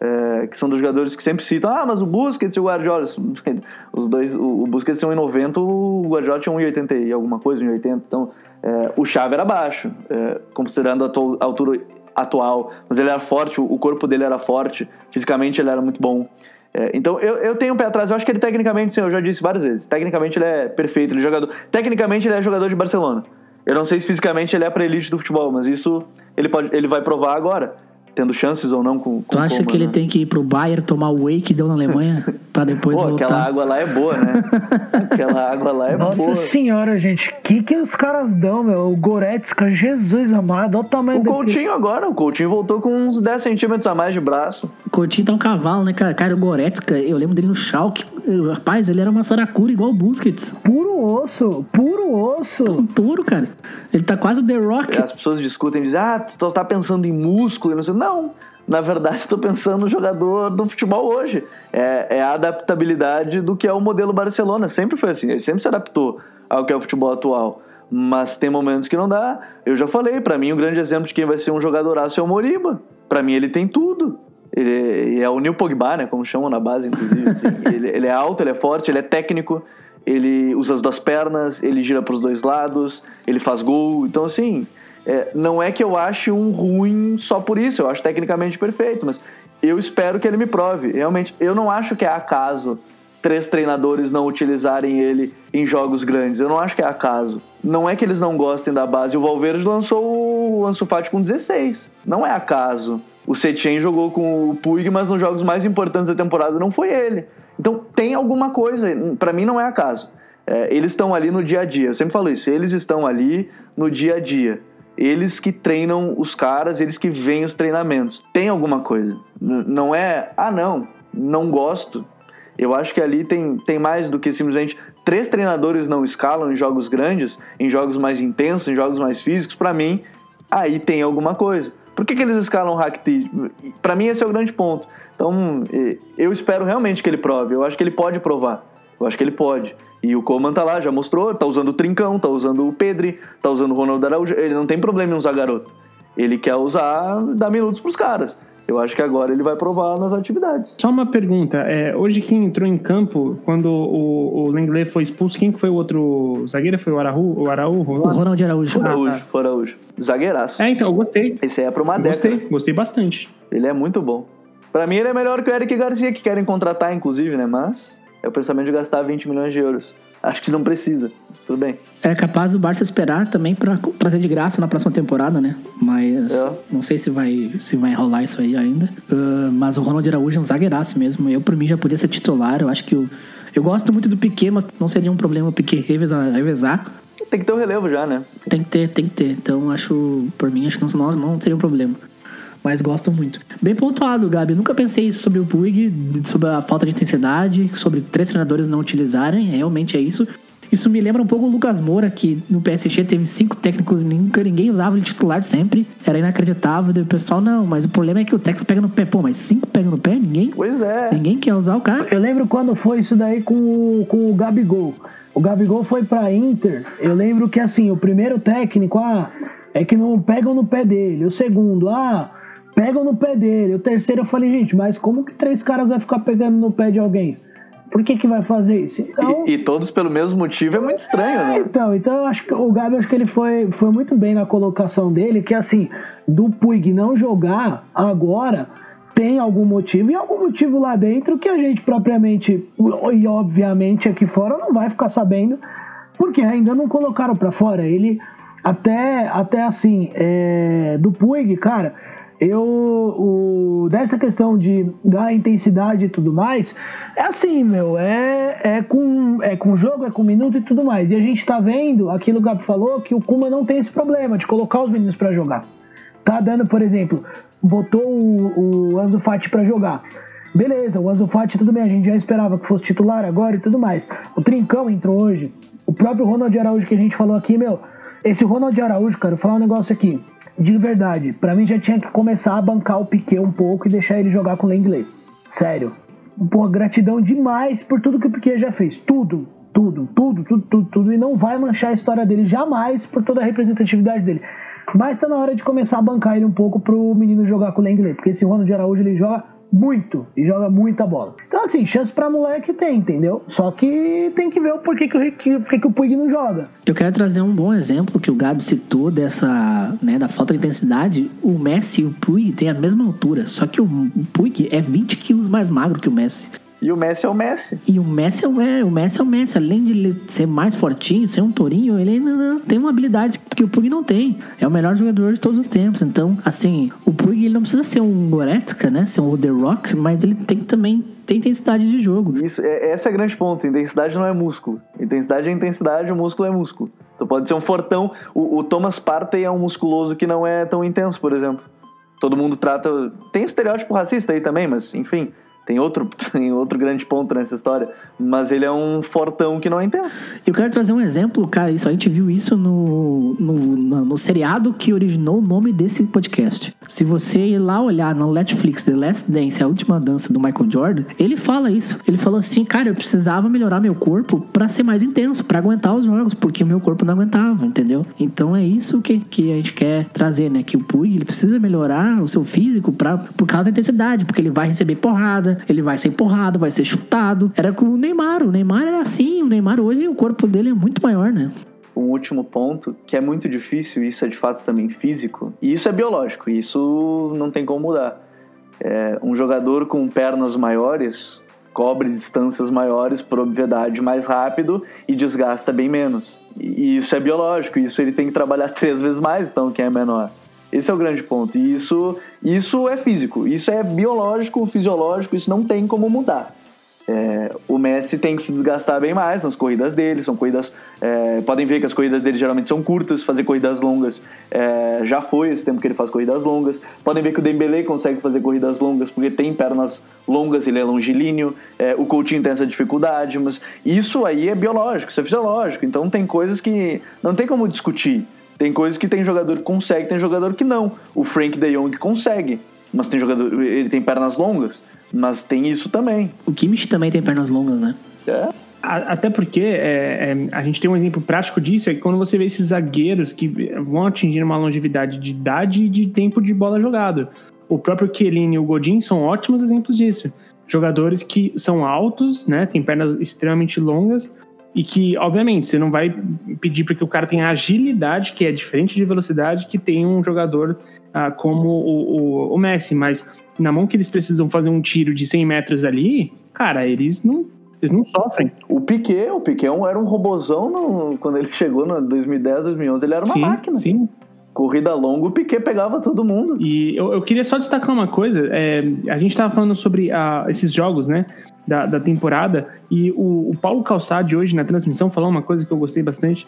Speaker 2: é, que são dos jogadores que sempre citam, ah, mas o Busquets e o Guardiola, os dois, o, o Busquets tem 1,90, o Guardiola tinha 1,80 e alguma coisa, 1,80, então é, o Xavi era baixo, é, considerando a altura atual, mas ele era forte, o, o corpo dele era forte, fisicamente ele era muito bom. É, então eu, eu tenho um pé atrás, eu acho que ele tecnicamente, sim, eu já disse várias vezes, tecnicamente ele é perfeito, ele é jogador, tecnicamente ele é jogador de Barcelona. Eu não sei se fisicamente ele é pra elite do futebol, mas isso ele, pode, ele vai provar agora, tendo chances ou não com, com
Speaker 1: Tu acha
Speaker 2: Coman,
Speaker 1: que ele
Speaker 2: né?
Speaker 1: tem que ir pro Bayern tomar o whey que deu na Alemanha pra depois
Speaker 2: Pô,
Speaker 1: voltar?
Speaker 2: aquela água lá é boa, né? aquela água lá é
Speaker 4: Nossa
Speaker 2: boa.
Speaker 4: senhora, gente. que que os caras dão, meu? O Goretzka, Jesus amado. Olha o tamanho
Speaker 2: O. Coutinho agora, o Coutinho voltou com uns 10 centímetros a mais de braço.
Speaker 1: O Coutinho tá um cavalo, né, cara? Cara, o Goretzka, eu lembro dele no Schalke. Rapaz, ele era uma saracura igual o Busquets.
Speaker 4: Puro osso, puro osso.
Speaker 1: Um touro, cara. Ele tá quase o The Rock.
Speaker 2: As pessoas discutem e dizem, ah, tu só tá pensando em músculo e não sei. Não, na verdade estou pensando no jogador do futebol hoje. É, é a adaptabilidade do que é o modelo Barcelona. Sempre foi assim, ele sempre se adaptou ao que é o futebol atual. Mas tem momentos que não dá. Eu já falei, pra mim o grande exemplo de quem vai ser um jogadoraço é o Moriba. Pra mim ele tem tudo. Ele é o Neil Pogba, né? Como chamam na base, inclusive. assim. ele, ele é alto, ele é forte, ele é técnico, ele usa as duas pernas, ele gira para os dois lados, ele faz gol. Então, assim, é, não é que eu ache um ruim só por isso, eu acho tecnicamente perfeito, mas eu espero que ele me prove. Realmente, eu não acho que é acaso três treinadores não utilizarem ele em jogos grandes. Eu não acho que é acaso. Não é que eles não gostem da base. O Valverde lançou o Ansu Fati com 16. Não é acaso. O Setien jogou com o Puig, mas nos jogos mais importantes da temporada não foi ele. Então tem alguma coisa. Pra mim não é acaso. É, eles estão ali no dia a dia. Eu sempre falo isso. Eles estão ali no dia a dia. Eles que treinam os caras, eles que veem os treinamentos. Tem alguma coisa. Não é, ah, não, não gosto. Eu acho que ali tem, tem mais do que simplesmente três treinadores não escalam em jogos grandes, em jogos mais intensos, em jogos mais físicos. Pra mim, aí tem alguma coisa. Por que, que eles escalam o Rakitic? Pra mim, esse é o grande ponto. Então, eu espero realmente que ele prove. Eu acho que ele pode provar. Eu acho que ele pode. E o Coman tá lá, já mostrou, tá usando o Trincão, tá usando o Pedri, tá usando o Ronaldo Araújo. Ele não tem problema em usar garoto. Ele quer usar, dar minutos pros caras. Eu acho que agora ele vai provar nas atividades.
Speaker 3: Só uma pergunta. É, hoje quem entrou em campo, quando o, o Lenglet foi expulso, quem que foi o outro zagueiro? Foi o Araújo? O Araújo?
Speaker 1: O Ronald Araújo.
Speaker 3: Ah,
Speaker 2: Araújo,
Speaker 3: tá.
Speaker 2: foi Araújo. Zagueiraço.
Speaker 3: É, então, eu gostei.
Speaker 2: Esse aí é pra uma década.
Speaker 3: Gostei, gostei bastante.
Speaker 2: Ele é muito bom. Pra mim, ele é melhor que o Eric Garcia, que querem contratar, inclusive, né? Mas É o pensamento de gastar 20 milhões de euros. Acho que não precisa, mas tudo bem.
Speaker 1: É capaz o Barça esperar também para trazer de graça na próxima temporada, né? Mas é. não sei se vai, se vai rolar isso aí ainda. Uh, mas o Ronald Araújo é um zagueiraço mesmo. Eu, por mim, já podia ser titular. Eu acho que o. Eu gosto muito do Piquet, mas não seria um problema o Piquet revezar, revezar.
Speaker 2: Tem que ter o um relevo já, né?
Speaker 1: Tem que ter, tem que ter. Então, acho, por mim, acho que não, não seria um problema mas gosto muito. Bem pontuado, Gabi. Nunca pensei isso sobre o Puig, sobre a falta de intensidade, sobre três treinadores não utilizarem. Realmente é isso. Isso me lembra um pouco o Lucas Moura, que no PSG teve cinco técnicos, nunca ninguém usava ele titular sempre. Era inacreditável. O pessoal, não, mas o problema é que o técnico pega no pé. Pô, mas cinco pega no pé? Ninguém?
Speaker 2: Pois é.
Speaker 1: Ninguém quer usar o cara.
Speaker 4: Eu lembro quando foi isso daí com, o, com o Gabigol. O Gabigol foi pra Inter. Eu lembro que assim, o primeiro técnico, ah, é que não pegam no pé dele. O segundo, ah pegam no pé dele. O terceiro eu falei, gente, mas como que três caras vai ficar pegando no pé de alguém? Por que, que vai fazer isso?
Speaker 2: Então, e, e, todos pelo mesmo motivo é muito estranho, é,
Speaker 4: né? Então, então eu acho que o Gabi acho que ele foi, foi muito bem na colocação dele, que assim, do Puig não jogar agora tem algum motivo e algum motivo lá dentro que a gente propriamente e obviamente aqui fora não vai ficar sabendo, porque ainda não colocaram para fora. Ele até até assim, é, do Puig, cara, eu o, dessa questão de da intensidade e tudo mais é assim meu é, é com é com jogo é com minuto e tudo mais. E a gente tá vendo aquilo que o Gabi falou que o Kuma não tem esse problema de colocar os meninos para jogar. Tá dando por exemplo botou o, o Anzo Fati para jogar. Beleza o Anzo Fati tudo bem a gente já esperava que fosse titular agora e tudo mais. O Trincão entrou hoje. O próprio Ronald Araújo que a gente falou aqui meu esse Ronald Araújo cara vou falar um negócio aqui de verdade, para mim já tinha que começar a bancar o Piquet um pouco e deixar ele jogar com o Lenglet. Sério. Pô, gratidão demais por tudo que o Piquet já fez. Tudo, tudo, tudo, tudo, tudo, tudo. E não vai manchar a história dele jamais por toda a representatividade dele. Mas tá na hora de começar a bancar ele um pouco pro menino jogar com o Lenglet. Porque esse Ronald Araújo ele joga muito e joga muita bola. Então, assim, chance pra moleque tem, entendeu? Só que tem que ver o porquê que, que, que, que o Puig não joga.
Speaker 1: Eu quero trazer um bom exemplo que o Gabi citou dessa, né, da falta de intensidade. O Messi e o Puig têm a mesma altura, só que o Puig é 20 quilos mais magro que o Messi.
Speaker 2: E o Messi é o Messi.
Speaker 1: E o Messi é o, é, o Messi é o Messi. Além de ele ser mais fortinho, ser um tourinho, ele ainda tem uma habilidade que o Pug não tem. É o melhor jogador de todos os tempos. Então, assim, o Pug ele não precisa ser um Goretzka, né? Ser um The Rock, mas ele tem que também ter intensidade de jogo.
Speaker 2: Isso, é, esse é o grande ponto. Intensidade não é músculo. Intensidade é intensidade, o músculo é músculo. Então pode ser um fortão. O, o Thomas Partey é um musculoso que não é tão intenso, por exemplo. Todo mundo trata. Tem estereótipo racista aí também, mas enfim tem outro, tem outro grande ponto nessa história, mas ele é um fortão que não é intenso.
Speaker 1: Eu quero trazer um exemplo, cara, isso a gente viu isso no, no, no, no seriado que originou o nome desse podcast. Se você ir lá olhar no Netflix The Last Dance, a última dança do Michael Jordan, ele fala isso. Ele falou assim, cara, eu precisava melhorar meu corpo para ser mais intenso, para aguentar os jogos, porque o meu corpo não aguentava, entendeu? Então é isso que, que a gente quer trazer, né? Que o Pui, ele precisa melhorar o seu físico pra, por causa da intensidade, porque ele vai receber porrada, ele vai ser empurrado, vai ser chutado. Era com o Neymar, o Neymar era assim, o Neymar hoje o corpo dele é muito maior, né?
Speaker 2: um último ponto, que é muito difícil, isso é de fato também físico, e isso é biológico, isso não tem como mudar. É, um jogador com pernas maiores cobre distâncias maiores por obviedade mais rápido e desgasta bem menos. E isso é biológico, isso ele tem que trabalhar três vezes mais, então quem é menor. Esse é o grande ponto. E isso, isso é físico, isso é biológico, fisiológico, isso não tem como mudar. É, o Messi tem que se desgastar bem mais nas corridas dele. São corridas. É, podem ver que as corridas dele geralmente são curtas. Fazer corridas longas é, já foi esse tempo que ele faz corridas longas. Podem ver que o Dembele consegue fazer corridas longas porque tem pernas longas, ele é longilíneo. É, o Coutinho tem essa dificuldade, mas isso aí é biológico, isso é fisiológico. Então tem coisas que não tem como discutir. Tem coisas que tem jogador que consegue, tem jogador que não. O Frank de Jong consegue, mas tem jogador, ele tem pernas longas, mas tem isso também.
Speaker 1: O Kimmich também tem pernas longas, né?
Speaker 3: É. Até porque é, é, a gente tem um exemplo prático disso, é que quando você vê esses zagueiros que vão atingir uma longevidade de idade e de tempo de bola jogado. O próprio Chiellini e o Godin são ótimos exemplos disso. Jogadores que são altos, né, têm pernas extremamente longas, e que, obviamente, você não vai pedir para que o cara tenha agilidade, que é diferente de velocidade, que tem um jogador ah, como o, o, o, Messi. Mas na mão que eles precisam fazer um tiro de 100 metros ali, cara, eles não. Eles não sofrem.
Speaker 2: O Piquet, o Piquet era um robozão no, quando ele chegou no 2010, 2011, ele era uma
Speaker 3: sim,
Speaker 2: máquina.
Speaker 3: Sim,
Speaker 2: Corrida longa, o Piquet pegava todo mundo.
Speaker 3: E eu, eu queria só destacar uma coisa. É, a gente estava falando sobre a, esses jogos, né? Da, da temporada. E o, o, Paulo Calçade, hoje, na transmissão, falou uma coisa que eu gostei bastante.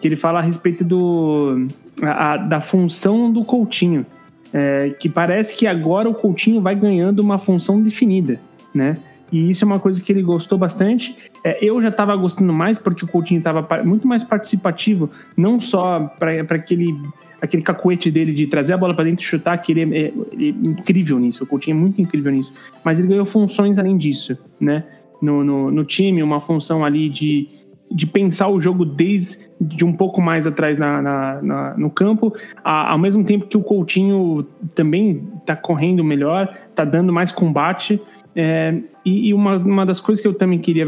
Speaker 3: Que ele fala a respeito do, a, a, da função do Coutinho. É, que parece que agora o Coutinho vai ganhando uma função definida, né? E isso é uma coisa que ele gostou bastante. É, eu já estava gostando mais porque o Coutinho estava muito mais participativo, não só para aquele aquele cacuete dele de trazer a bola para dentro e chutar, que ele é, ele é, incrível nisso. O Coutinho é muito incrível nisso. Mas ele ganhou funções além disso, né? No, no, no time, uma função ali de, de pensar o jogo desde de um pouco mais atrás na, na, na no campo, a, ao mesmo tempo que o Coutinho também está correndo melhor, está dando mais combate. É, e, e uma, uma das coisas que eu também queria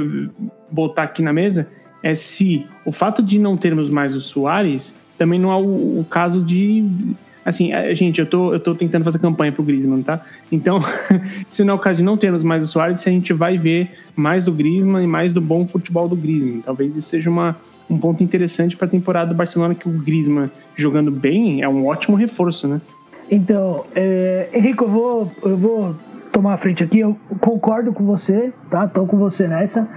Speaker 3: botar aqui na mesa é se o fato de não termos mais o Soares também não é o, o caso de. Assim, gente, eu tô, eu tô tentando fazer campanha pro Griezmann, tá? Então, se não é o caso de não termos mais o Soares, a gente vai ver mais do Griezmann e mais do bom futebol do Griezmann. Talvez isso seja uma, um ponto interessante para a temporada do Barcelona, que o Griezmann jogando bem é um ótimo reforço, né?
Speaker 4: Então, é, Henrique, eu vou, eu vou tomar a frente aqui. Eu concordo com você, tá? Tô com você nessa.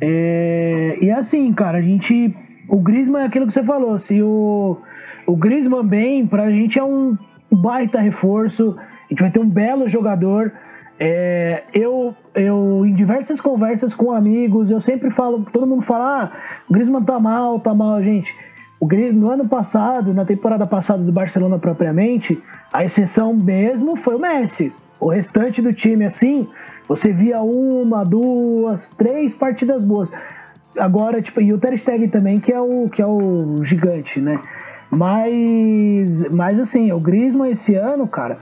Speaker 4: É, e assim, cara, a gente o Griezmann é aquilo que você falou. Se o, o Griezmann bem, pra gente é um baita reforço. A gente vai ter um belo jogador. É, eu, eu, em diversas conversas com amigos, eu sempre falo, todo mundo fala, ah, o Griezmann tá mal, tá mal, gente. O Griezmann, no ano passado, na temporada passada do Barcelona propriamente, a exceção mesmo foi o Messi. O restante do time, assim, você via uma, duas, três partidas boas. Agora, tipo, e o Ter Stegen também, que é o, que é o gigante, né? Mas, mas assim, o Griezmann esse ano, cara,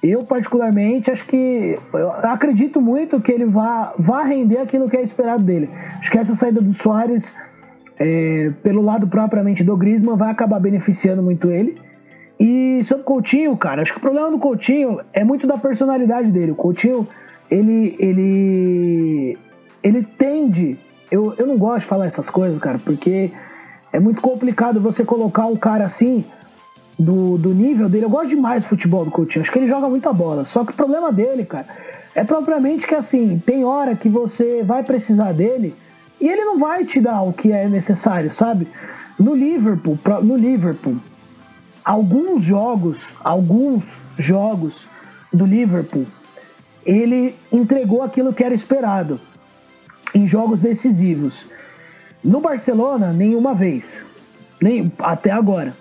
Speaker 4: eu particularmente acho que eu acredito muito que ele vá, vá render aquilo que é esperado dele. Acho que essa saída do Soares, é, pelo lado propriamente do Griezmann, vai acabar beneficiando muito ele. E sobre o Coutinho, cara, acho que o problema do Coutinho é muito da personalidade dele. O Coutinho, ele, ele, ele tende eu, eu não gosto de falar essas coisas, cara, porque é muito complicado você colocar um cara assim do, do nível dele. Eu gosto demais do futebol do Coutinho, acho que ele joga muita bola. Só que o problema dele, cara, é propriamente que assim, tem hora que você vai precisar dele e ele não vai te dar o que é necessário, sabe? No Liverpool, no Liverpool, alguns jogos, alguns jogos do Liverpool, ele entregou aquilo que era esperado em jogos decisivos. No Barcelona, nenhuma vez. Nem, até agora.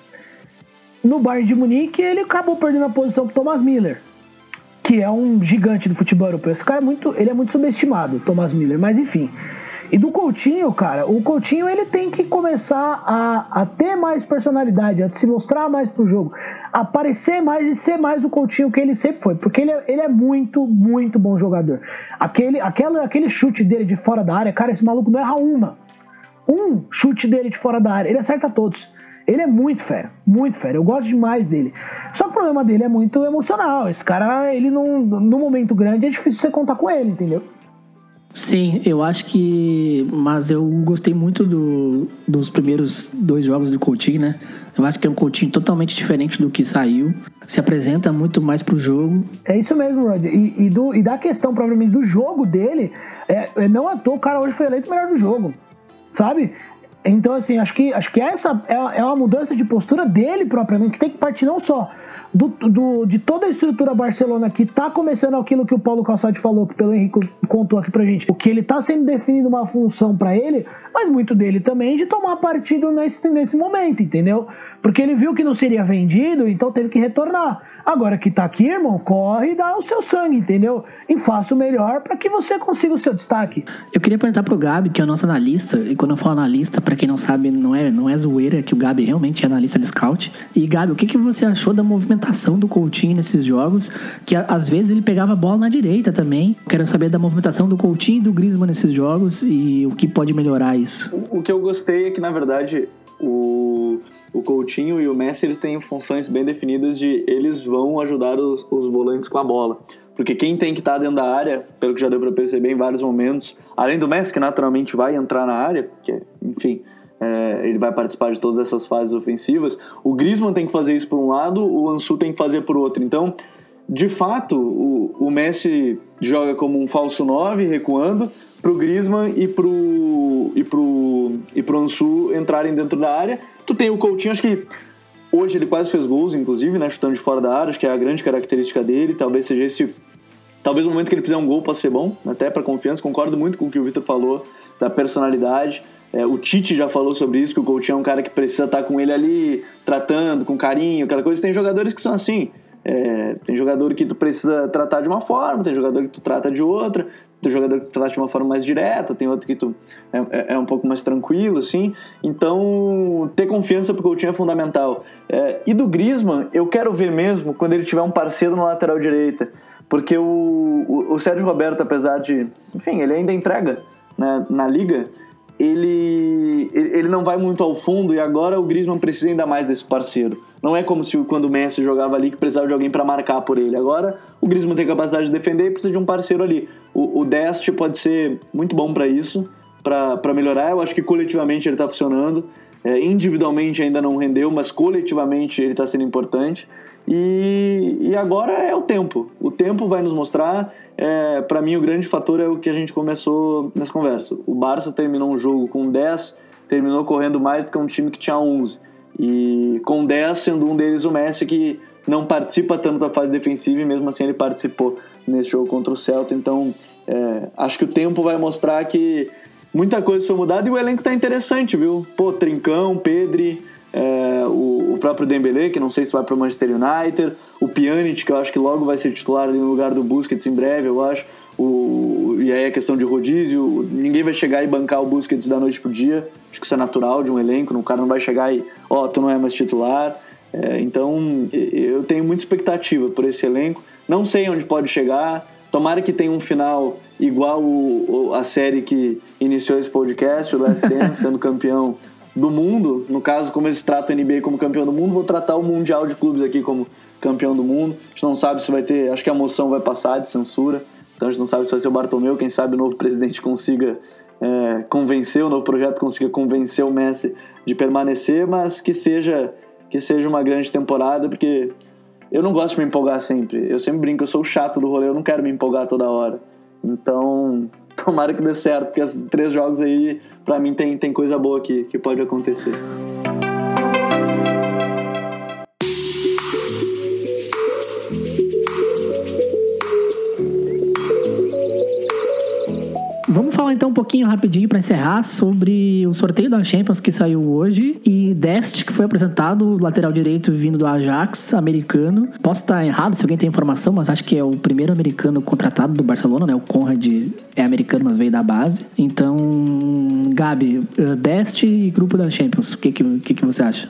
Speaker 4: No Bayern de Munique, ele acabou perdendo a posição para Thomas Miller, que é um gigante do futebol europeu. Esse cara é muito, ele é muito subestimado, Thomas Miller, mas enfim. E do Coutinho, cara, o Coutinho ele tem que começar a, a ter mais personalidade, a se mostrar mais pro jogo, aparecer mais e ser mais o Coutinho que ele sempre foi, porque ele é, ele é muito, muito bom jogador. Aquele, aquela, aquele chute dele de fora da área, cara, esse maluco não erra uma. Um chute dele de fora da área, ele acerta todos. Ele é muito fera, muito fera. Eu gosto demais dele. Só que o problema dele é muito emocional. Esse cara, ele não, no momento grande é difícil você contar com ele, entendeu?
Speaker 1: Sim, eu acho que. Mas eu gostei muito do, dos primeiros dois jogos do Coutinho, né? Eu acho que é um Coutinho totalmente diferente do que saiu. Se apresenta muito mais pro jogo.
Speaker 4: É isso mesmo, Rod. E, e, do, e da questão, provavelmente, do jogo dele, é, é não à toa o cara hoje foi eleito o melhor do jogo. Sabe? Então, assim, acho que, acho que essa é, é uma mudança de postura dele propriamente, que tem que partir não só do, do, de toda a estrutura Barcelona que tá começando aquilo que o Paulo Calçade falou, que pelo Henrique contou aqui pra gente, o que ele tá sendo definido uma função para ele, mas muito dele também de tomar partido nesse, nesse momento, entendeu? Porque ele viu que não seria vendido, então teve que retornar. Agora que tá aqui, irmão, corre e dá o seu sangue, entendeu? E faça o melhor para que você consiga o seu destaque.
Speaker 1: Eu queria perguntar pro Gabi, que é o nosso analista, e quando eu falo analista, para quem não sabe, não é, não é zoeira, que o Gabi realmente é analista de scout. E Gabi, o que, que você achou da movimentação do Coutinho nesses jogos? Que às vezes ele pegava a bola na direita também. Quero saber da movimentação do Coutinho e do Griezmann nesses jogos e o que pode melhorar isso.
Speaker 2: O, o que eu gostei é que, na verdade, o, o Coutinho e o Messi eles têm funções bem definidas de eles vão ajudar os, os volantes com a bola. porque quem tem que estar tá dentro da área, pelo que já deu para perceber em vários momentos, além do Messi, que naturalmente vai entrar na área, porque, enfim, é, ele vai participar de todas essas fases ofensivas, o Griezmann tem que fazer isso por um lado, o Ansu tem que fazer por outro. Então, de fato, o, o Messi joga como um falso 9, recuando, pro Griezmann e pro, e pro, e pro Ansu entrarem dentro da área. Tu tem o Coutinho, acho que Hoje ele quase fez gols, inclusive, né? Chutando de fora da área, acho que é a grande característica dele. Talvez seja esse. Talvez o momento que ele fizer um gol possa ser bom, até para confiança. Concordo muito com o que o Vitor falou da personalidade. É, o Tite já falou sobre isso, que o Coutinho é um cara que precisa estar com ele ali, tratando, com carinho, aquela coisa. Tem jogadores que são assim. É, tem jogador que tu precisa tratar de uma forma, tem jogador que tu trata de outra, tem jogador que tu trata de uma forma mais direta, tem outro que tu é, é, é um pouco mais tranquilo, assim. Então, ter confiança pro Coutinho é fundamental. É, e do Griezmann, eu quero ver mesmo quando ele tiver um parceiro na lateral direita, porque o, o, o Sérgio Roberto, apesar de, enfim, ele ainda entrega né, na liga, ele, ele não vai muito ao fundo e agora o Griezmann precisa ainda mais desse parceiro. Não é como se quando o Messi jogava ali que precisava de alguém para marcar por ele. Agora o Griezmann tem capacidade de defender e precisa de um parceiro ali. O, o Dest pode ser muito bom para isso, para melhorar. Eu acho que coletivamente ele está funcionando. É, individualmente ainda não rendeu, mas coletivamente ele está sendo importante. E, e agora é o tempo. O tempo vai nos mostrar. É, para mim, o grande fator é o que a gente começou nessa conversa. O Barça terminou um jogo com 10, terminou correndo mais do que um time que tinha 11. E com 10, sendo um deles o Messi, que não participa tanto da fase defensiva e mesmo assim ele participou nesse jogo contra o Celta. Então, é, acho que o tempo vai mostrar que muita coisa foi mudada e o elenco tá interessante, viu? Pô, Trincão, Pedri, é, o, o, próprio Dembélé, que não sei se vai para o Manchester United, o Pjanic, que eu acho que logo vai ser titular ali no lugar do Busquets em breve, eu acho. O, e aí a questão de rodízio, ninguém vai chegar e bancar o Busquets da noite pro dia, acho que isso é natural de um elenco, o cara não vai chegar e, ó, oh, tu não é mais titular. É, então eu tenho muita expectativa por esse elenco, não sei onde pode chegar, tomara que tenha um final igual o, o, a série que iniciou esse podcast, o Last Dance, sendo campeão do mundo, no caso, como eles tratam a NBA como campeão do mundo, vou tratar o Mundial de Clubes aqui como campeão do mundo. A gente não sabe se vai ter, acho que a moção vai passar de censura, então a gente não sabe se vai ser o Bartomeu, quem sabe o novo presidente consiga é, convencer, o novo projeto consiga convencer o Messi de permanecer, mas que seja, que seja uma grande temporada, porque eu não gosto de me empolgar sempre. Eu sempre brinco, eu sou o chato do rolê, eu não quero me empolgar toda hora. Então, tomara que dê certo, porque esses três jogos aí, para mim, tem, tem coisa boa que, que pode acontecer.
Speaker 1: Falar então um pouquinho rapidinho para encerrar sobre o sorteio da Champions que saiu hoje e Dest, que foi apresentado, lateral direito vindo do Ajax, americano. Posso estar errado se alguém tem informação, mas acho que é o primeiro americano contratado do Barcelona, né? O Conrad é americano, mas veio da base. Então, Gabi, eh, Dest e grupo da Champions, o que, que, que, você acha?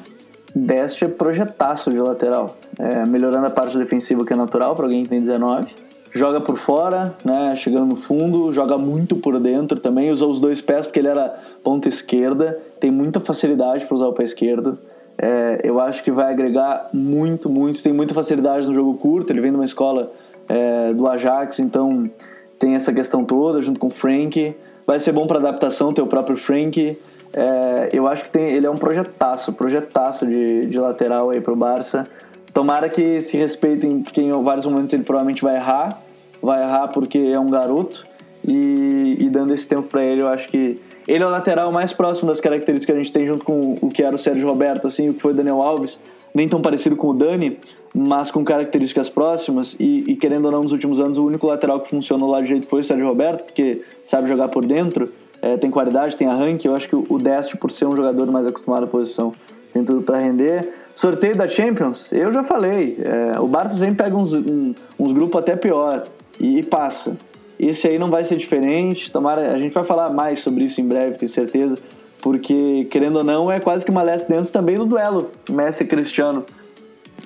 Speaker 2: Dest é projetaço de lateral, é, melhorando a parte defensiva que é natural para alguém que tem 19 joga por fora, né, chegando no fundo, joga muito por dentro também, usa os dois pés porque ele era ponta esquerda, tem muita facilidade para usar o pé esquerdo. É, eu acho que vai agregar muito, muito. Tem muita facilidade no jogo curto. Ele vem de uma escola é, do Ajax, então tem essa questão toda junto com o Frank. Vai ser bom para adaptação ter o próprio Frank. É, eu acho que tem, ele é um projetaço, projetaço de, de lateral aí pro Barça. Tomara que se respeitem, porque em vários momentos ele provavelmente vai errar, vai errar porque é um garoto, e, e dando esse tempo para ele, eu acho que ele é o lateral mais próximo das características que a gente tem junto com o que era o Sérgio Roberto, assim, o que foi o Daniel Alves, nem tão parecido com o Dani, mas com características próximas, e, e querendo ou não, nos últimos anos, o único lateral que funcionou lá de jeito foi o Sérgio Roberto, porque sabe jogar por dentro, é, tem qualidade, tem arranque, eu acho que o Deste, por ser um jogador mais acostumado à posição, tem tudo para render. Sorteio da Champions, eu já falei. É, o Barça sempre pega uns, um, uns grupos até pior e, e, passa. Esse aí não vai ser diferente. Tomara, a gente vai falar mais sobre isso em breve, tenho certeza. Porque, querendo ou não, é quase que uma last dance também no duelo Messi e Cristiano.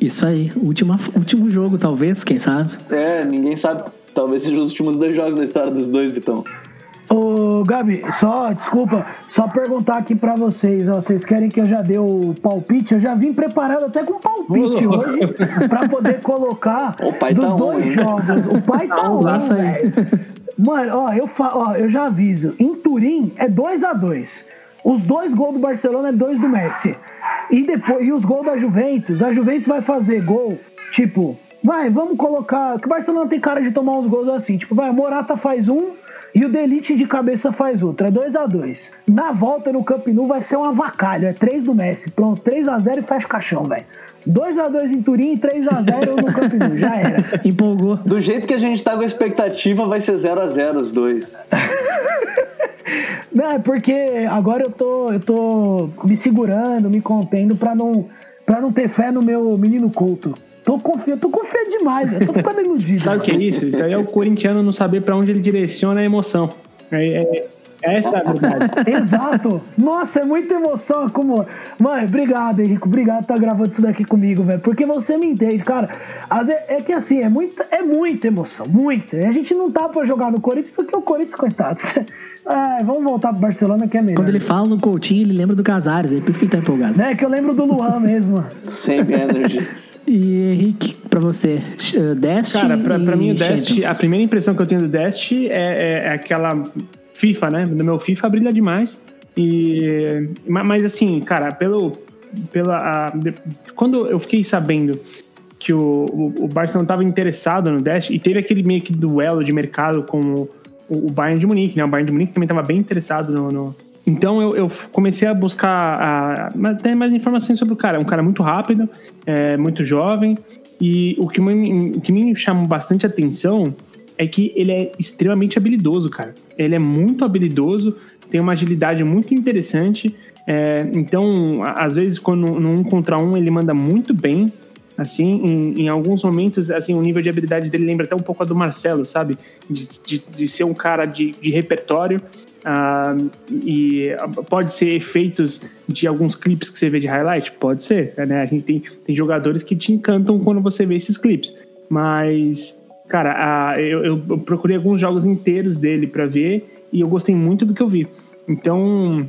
Speaker 1: Isso aí, última, último jogo, talvez, quem sabe?
Speaker 2: É, ninguém sabe. Talvez sejam os últimos dois jogos da história dos dois, Vitão.
Speaker 4: Ô, Gabi, só, desculpa, só perguntar aqui pra vocês, ó, vocês querem que eu já dê o palpite? Eu já vim preparado até com palpite
Speaker 3: Ô,
Speaker 4: hoje pra poder colocar
Speaker 2: O pai
Speaker 4: dos
Speaker 2: tá
Speaker 4: dois
Speaker 2: on, hein?
Speaker 4: jogos. O pai tá on,
Speaker 1: Nossa, aí.
Speaker 4: velho. Mano, ó eu, fa ó, eu já aviso, em Turim é 2 a 2 Os dois gols do Barcelona é dois do Messi. E depois, e os gols da Juventus, a Juventus vai fazer gol, tipo, vai, vamos colocar. Que o Barcelona tem cara de tomar uns gols assim. Tipo, vai, Morata faz um e o Delite de cabeça faz outro. É 2 a 2 Na volta no Camp Nou vai ser um avacalho. É 3 do Messi. Pronto, 3 a 0 e fecha o caixão, velho. 2 a 2 em Turim e 3 a 0 no Camp Nou. Já era.
Speaker 1: Empolgou.
Speaker 2: Do jeito que a gente tá com a expectativa, vai ser 0 a 0 os dois.
Speaker 4: Não, é porque agora eu tô, eu tô me segurando, me contendo pra não, pra não ter fé no meu menino culto. Tô confiando, tô confiando demais, eu tô ficando iludido.
Speaker 3: Sabe o que é isso? Isso aí é o corintiano não saber pra onde ele direciona a emoção. É, é, essa é a verdade.
Speaker 4: Exato. Nossa, é muita emoção como. Mano, obrigado, Henrico. Obrigado por estar gravando isso daqui comigo, velho. Porque você me entende, cara. É que assim, é muita, é muita emoção, muita. E a gente não tá pra jogar no Corinthians porque o Corinthians, coitado. Ai, vamos voltar pro Barcelona que é melhor.
Speaker 1: Quando ele fala no Coutinho, ele lembra do Casares, é por isso que ele tá empolgado.
Speaker 4: Né, que eu lembro do Luan mesmo.
Speaker 2: Same energy.
Speaker 1: E Henrique, pra você, eh, Destiny
Speaker 3: Cara, pra, pra mim o Dest,
Speaker 1: Champions.
Speaker 3: a primeira impressão que eu tenho do Dest é, é- é aquela FIFA, né? No meu FIFA brilha demais. E, ma- mas assim, cara, pelo. Pela, a- de- quando eu fiquei sabendo que o, o, o Barcelona estava interessado no Dest e teve aquele meio que duelo de mercado com o, o Bayern de Munique, né? O Bayern de Munique também estava bem interessado no. no- Então eu, eu comecei a buscar a, ter mais informações sobre o cara. É um cara muito rápido, é, muito jovem. E o que, me, o que me chamou bastante atenção é que ele é extremamente habilidoso, cara. Ele é muito habilidoso, tem uma agilidade muito interessante. é, então, às vezes, quando no um contra um, ele manda muito bem. Assim, em, em alguns momentos, assim, o nível de habilidade dele lembra até um pouco a do Marcelo, sabe? De, de, de ser um cara de, de repertório. Ah, e pode ser efeitos de alguns clipes que você vê de highlight? Pode ser, né? A gente tem, tem jogadores que te encantam quando você vê esses clipes. Mas, cara, ah, eu, eu- procurei alguns jogos inteiros dele pra ver e eu gostei muito do que eu vi. Então,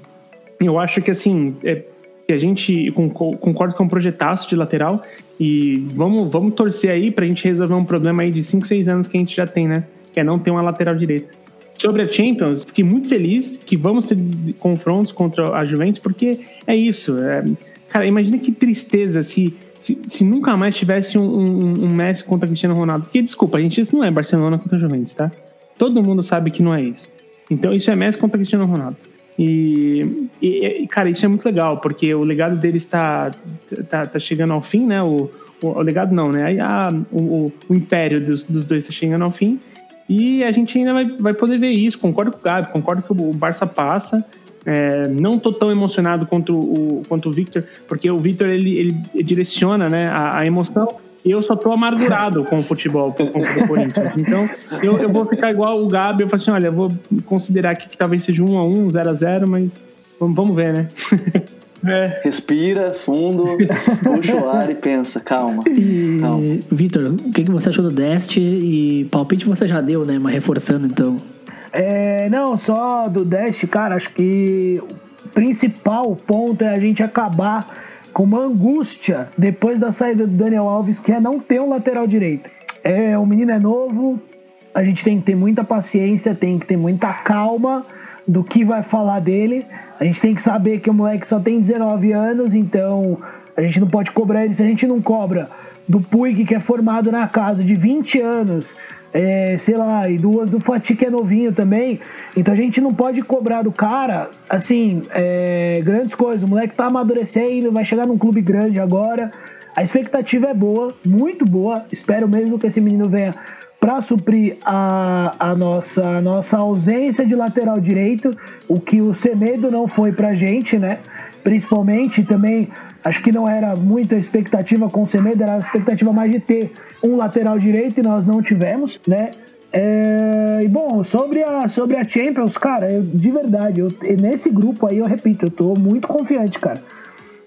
Speaker 3: eu acho que assim, é, a gente conco- concorda com um projetaço de lateral e vamos, vamos torcer aí pra gente resolver um problema aí de 5, 6 anos que a gente já tem, né? Que é não ter uma lateral direita. Sobre a Champions, fiquei muito feliz que vamos ter confrontos contra a Juventus, porque é isso. é- cara, imagina que tristeza se, se, se nunca mais tivesse um, um, um Messi contra Cristiano Ronaldo. Porque, desculpa, gente, isso não é Barcelona contra a Juventus, tá? Todo mundo sabe que não é isso. Então, isso é Messi contra Cristiano Ronaldo. E, e- cara, isso é muito legal, porque o legado dele está tá, tá chegando ao fim, né? O, o, o legado não, né? A- o, o- o império dos, dos dois está chegando ao fim. E a gente ainda vai, vai poder ver isso. Concordo com o Gabi, concordo que o Barça passa. É, não tô tão emocionado quanto o, quanto o Victor, porque o Victor ele, ele direciona né, a, a emoção. E eu só tô amargurado com o futebol conta do Corinthians. Então, eu, eu vou ficar igual o Gabi. Eu falo assim: olha, vou considerar aqui que talvez seja 1x1, 0x0, mas vamos, vamos ver, né? é.
Speaker 2: Respira fundo, puxa o ar e pensa, calma.
Speaker 1: E,
Speaker 2: Calma.
Speaker 1: Vitor, o que, que você achou do Dest? E palpite você já deu, né? Mas reforçando então.
Speaker 4: É, não, só do Dash, cara, acho que o principal ponto é a gente acabar com uma angústia depois da saída do Daniel Alves, que é não ter um lateral direito. É, o menino é novo, a gente tem que ter muita paciência, tem que ter muita calma do que vai falar dele. A gente tem que saber que o moleque só tem 19 anos, então a gente não pode cobrar ele se a gente não cobra do Puig, que é formado na casa de 20 anos, é, sei lá, e duas do Fati, que é novinho também. Então a gente não pode cobrar do cara, assim, é, grandes coisas. O moleque tá amadurecendo, vai chegar num clube grande agora. A expectativa é boa, muito boa. Espero mesmo que esse menino venha para suprir a, a, nossa, a nossa ausência de lateral direito, o que o Semedo não foi pra gente, né? Principalmente também, acho que não era muita expectativa com o Semedo, era a expectativa mais de ter um lateral direito e nós não tivemos, né? É, e bom, sobre a, sobre a Champions, cara, eu, de verdade, eu, nesse grupo aí eu repito, eu tô muito confiante, cara.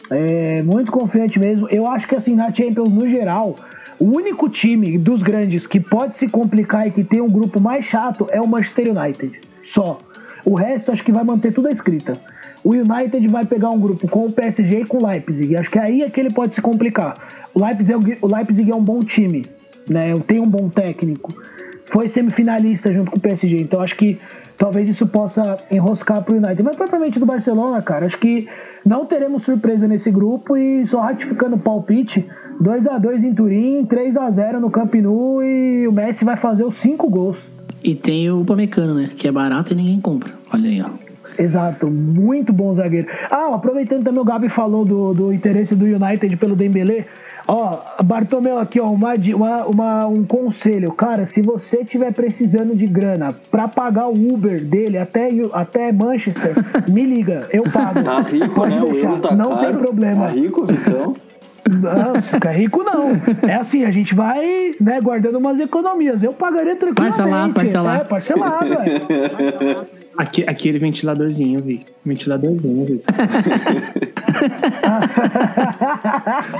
Speaker 4: É, muito confiante mesmo. Eu acho que assim, na Champions no geral, o único time dos grandes que pode se complicar e que tem um grupo mais chato é o Manchester United. Só. O resto acho que vai manter tudo a escrita. O United vai pegar um grupo com o PSG e com o Leipzig. Acho que aí é que ele pode se complicar. O Leipzig é, o Leipzig é um bom time, né? Tem um bom técnico. Foi semifinalista junto com o PSG. Então acho que talvez isso possa enroscar pro United. Mas propriamente do Barcelona, cara, acho que não teremos surpresa nesse grupo e só ratificando o palpite, 2 a 2 em Turim, 3 a 0 no Camp Nou e o Messi vai fazer os 5 gols.
Speaker 1: E tem o Pamecano, né? Que é barato e ninguém compra. Olha aí, ó.
Speaker 4: Exato, muito bom zagueiro. Ah, aproveitando também o Gabi falou do, do interesse do United pelo Dembélé. Ó, Bartomeu aqui, ó, uma, uma, uma, um conselho. Cara, se você tiver precisando de grana pra pagar o Uber dele até, até Manchester, me liga, eu pago.
Speaker 2: Tá rico, Pode né? Deixar.
Speaker 4: Tá não
Speaker 2: caro.
Speaker 4: tem problema.
Speaker 2: Tá rico, Vitão?
Speaker 4: Não, fica rico não. É assim, a gente vai né, guardando umas economias. Eu pagaria tranquilamente.
Speaker 1: Parcelar, parcelar.
Speaker 4: É, parcelado, é.
Speaker 3: Aqui, aquele ventiladorzinho, vi. Ventiladorzinho, vi.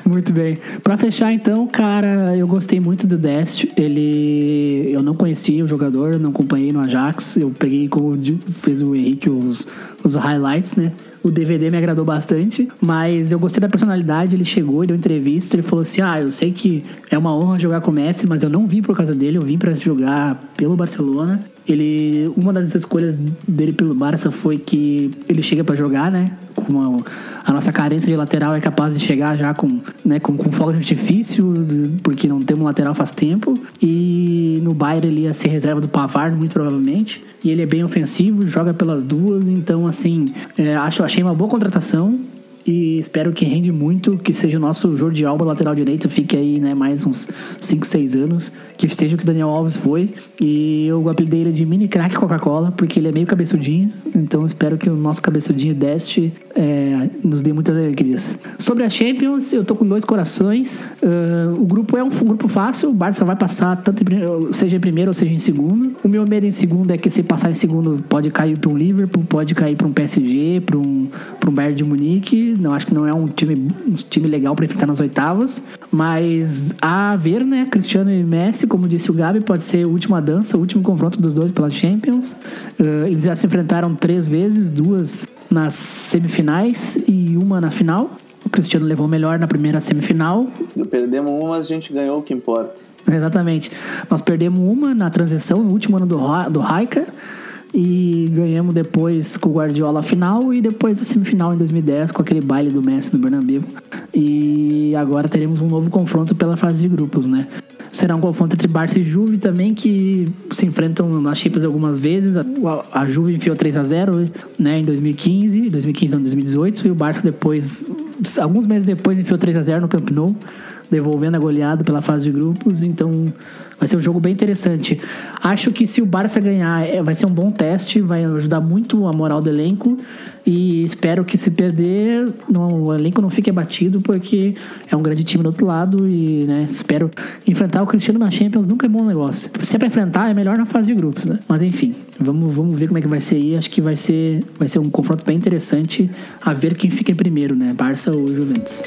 Speaker 1: muito bem. Pra fechar, então, cara, eu gostei muito do Dest. Ele. Eu não conhecia o jogador, não acompanhei no Ajax. Eu peguei, como fez o Henrique, os, os highlights, né? O DVD me agradou bastante, mas eu gostei da personalidade. Ele chegou, deu entrevista, ele falou assim: Ah, eu sei que é uma honra jogar com o Messi, mas eu não vim por causa dele, eu vim para jogar pelo Barcelona. Ele, uma das escolhas dele pelo Barça foi que ele chega para jogar, né? A nossa carência de lateral é capaz de chegar já com, né, com, com fogo de artifício, porque não temos lateral faz tempo. E no Bayern ele ia ser reserva do Pavard, muito provavelmente. E ele é bem ofensivo, joga pelas duas, então assim, é, acho, achei uma boa contratação e espero que rende muito, que seja o nosso Jordi Alba lateral direito, fique aí né, mais uns 5, 6 anos, que seja o que Daniel Alves foi. E eu apelidei ele de mini crack Coca-Cola, porque ele é meio cabeçudinho, então espero que o nosso cabeçudinho deste é, nos dê muitas alegrias. Sobre a Champions, eu tô com dois corações. Uh, o grupo é um grupo fácil, o Barça vai passar tanto em, seja em primeiro ou seja em segundo. O meu medo em segundo é que se passar em segundo pode cair para um Liverpool, pode cair para um PSG, para um, um Bayern de Munique não acho que não é um time, um time legal para enfrentar nas oitavas. Mas a ver, né? Cristiano e Messi, como disse o Gabi, pode ser a última dança, o último confronto dos dois pela Champions. Uh, eles já se enfrentaram três vezes, duas nas semifinais e uma na final. O Cristiano levou melhor na primeira semifinal.
Speaker 2: Perdemos uma, mas a gente ganhou o que importa.
Speaker 1: Exatamente. Nós perdemos uma na transição, no último ano do, do Raika e ganhamos depois com o Guardiola a final e depois a semifinal em 2010 com aquele baile do Messi no Bernabéu. E agora teremos um novo confronto pela fase de grupos, né? Será um confronto entre Barça e Juve também, que se enfrentam nas Champions algumas vezes. A, Juve enfiou 3 a 0 né, em 2015, 2015 não, 2018, e o Barça depois, alguns meses depois, enfiou 3 a 0 no Camp Nou, devolvendo a goleada pela fase de grupos. Então, Vai ser um jogo bem interessante. Acho que se o Barça ganhar, é, vai ser um bom teste, vai ajudar muito a moral do elenco. E espero que se perder, não, o elenco não fique abatido, porque é um grande time do outro lado. E né, espero enfrentar o Cristiano na Champions nunca é bom negócio. Se é pra enfrentar, é melhor na fase de grupos, né? Mas enfim, vamos, vamos ver como é que vai ser aí. Acho que vai ser, vai ser um confronto bem interessante a ver quem fica em primeiro, né? Barça ou Juventus.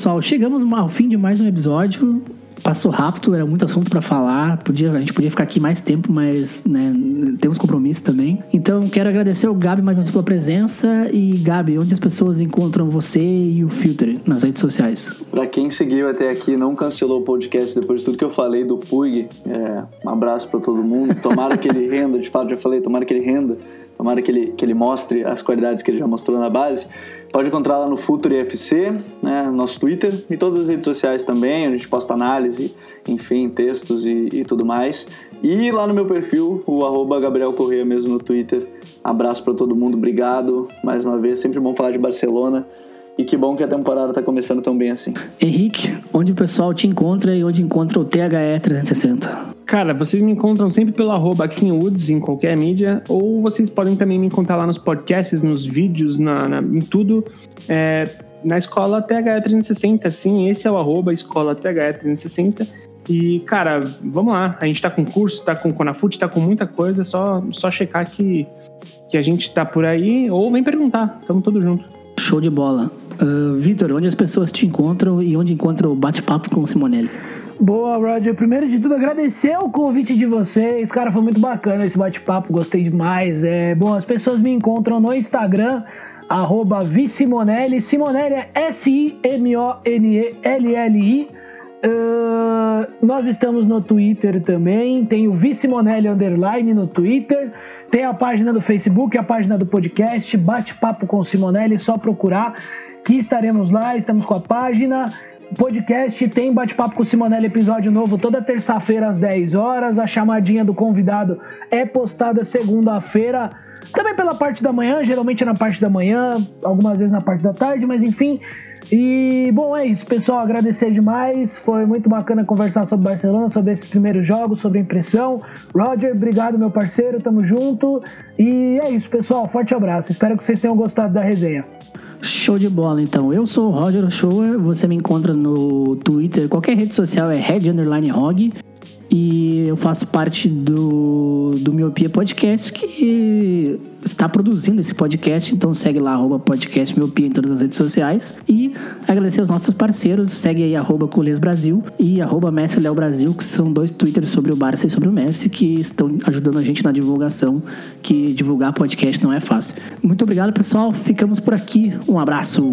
Speaker 1: Pessoal, chegamos ao fim de mais um episódio. Passou rápido, era muito assunto para falar. Podia, a gente podia ficar aqui mais tempo, mas né, temos compromisso também. Então, quero agradecer ao Gabi mais uma vez pela presença. E, Gabi, onde as pessoas encontram você e o Filter nas redes sociais?
Speaker 2: Para quem seguiu até aqui não cancelou o podcast depois de tudo que eu falei do Pug, é, um abraço para todo mundo. Tomara que ele renda, de fato, já falei, tomara que ele renda. Tomara que ele, que ele mostre as qualidades que ele já mostrou na base. Pode encontrar lá no Futuro FC, né, nosso Twitter e todas as redes sociais também, onde a gente posta análise, enfim, textos e, e tudo mais. E lá no meu perfil, o arroba Gabriel Correia mesmo no Twitter. Abraço para todo mundo, obrigado mais uma vez. Sempre bom falar de Barcelona. E que bom que a temporada tá começando tão bem assim.
Speaker 1: Henrique, onde o pessoal te encontra e onde encontra o THE 360?
Speaker 3: Cara, vocês me encontram sempre pelo arroba KingWoods em qualquer mídia, ou vocês podem também me encontrar lá nos podcasts, nos vídeos, na, na em tudo. É, na escola THE 360, sim, esse é o arroba escola THE 360. E, cara, vamos lá. A gente tá com curso, tá com Conafute, tá com muita coisa. Só, só checar que, que a gente tá por aí. Ou vem perguntar. Tamo todos juntos.
Speaker 1: Show de bola. Uh, Vitor, onde as pessoas te encontram e onde encontram o bate-papo com o Simonelli?
Speaker 4: Boa, Roger. Primeiro de tudo, agradecer o convite de vocês. Cara, foi muito bacana esse bate-papo, gostei demais. É, bom, as pessoas me encontram no Instagram, arroba Simonelli. Simonelli é S-I-M-O-N-E-L-L-I. Uh, nós estamos no Twitter também. Tem o Simonelli Underline no Twitter. Tem a página do Facebook, a página do podcast, Bate-Papo com Simonelli, só procurar que estaremos lá, estamos com a página podcast tem bate-papo com o Simonelli, episódio novo toda terça-feira às 10 horas. A chamadinha do convidado é postada segunda-feira, também pela parte da manhã, geralmente na parte da manhã, algumas vezes na parte da tarde, mas enfim. E bom, é isso, pessoal. Agradecer demais. Foi muito bacana conversar sobre Barcelona, sobre esses primeiros jogos, sobre a impressão. Roger, obrigado, meu parceiro. Tamo junto. E é isso, pessoal. Forte abraço. Espero que vocês tenham gostado da resenha.
Speaker 1: Show de bola, então. Eu sou o Roger Ochoa, você me encontra no Twitter, qualquer rede social é Red. E eu faço parte do, do Miopia Podcast, que está produzindo esse podcast, então segue lá, arroba em todas as redes sociais. E agradecer aos nossos parceiros, segue aí arroba Brasil e arroba Léo Brasil, que são dois twitters sobre o Barça e sobre o Messi, que estão ajudando a gente na divulgação, que divulgar podcast não é fácil. Muito obrigado, pessoal. Ficamos por aqui. Um abraço!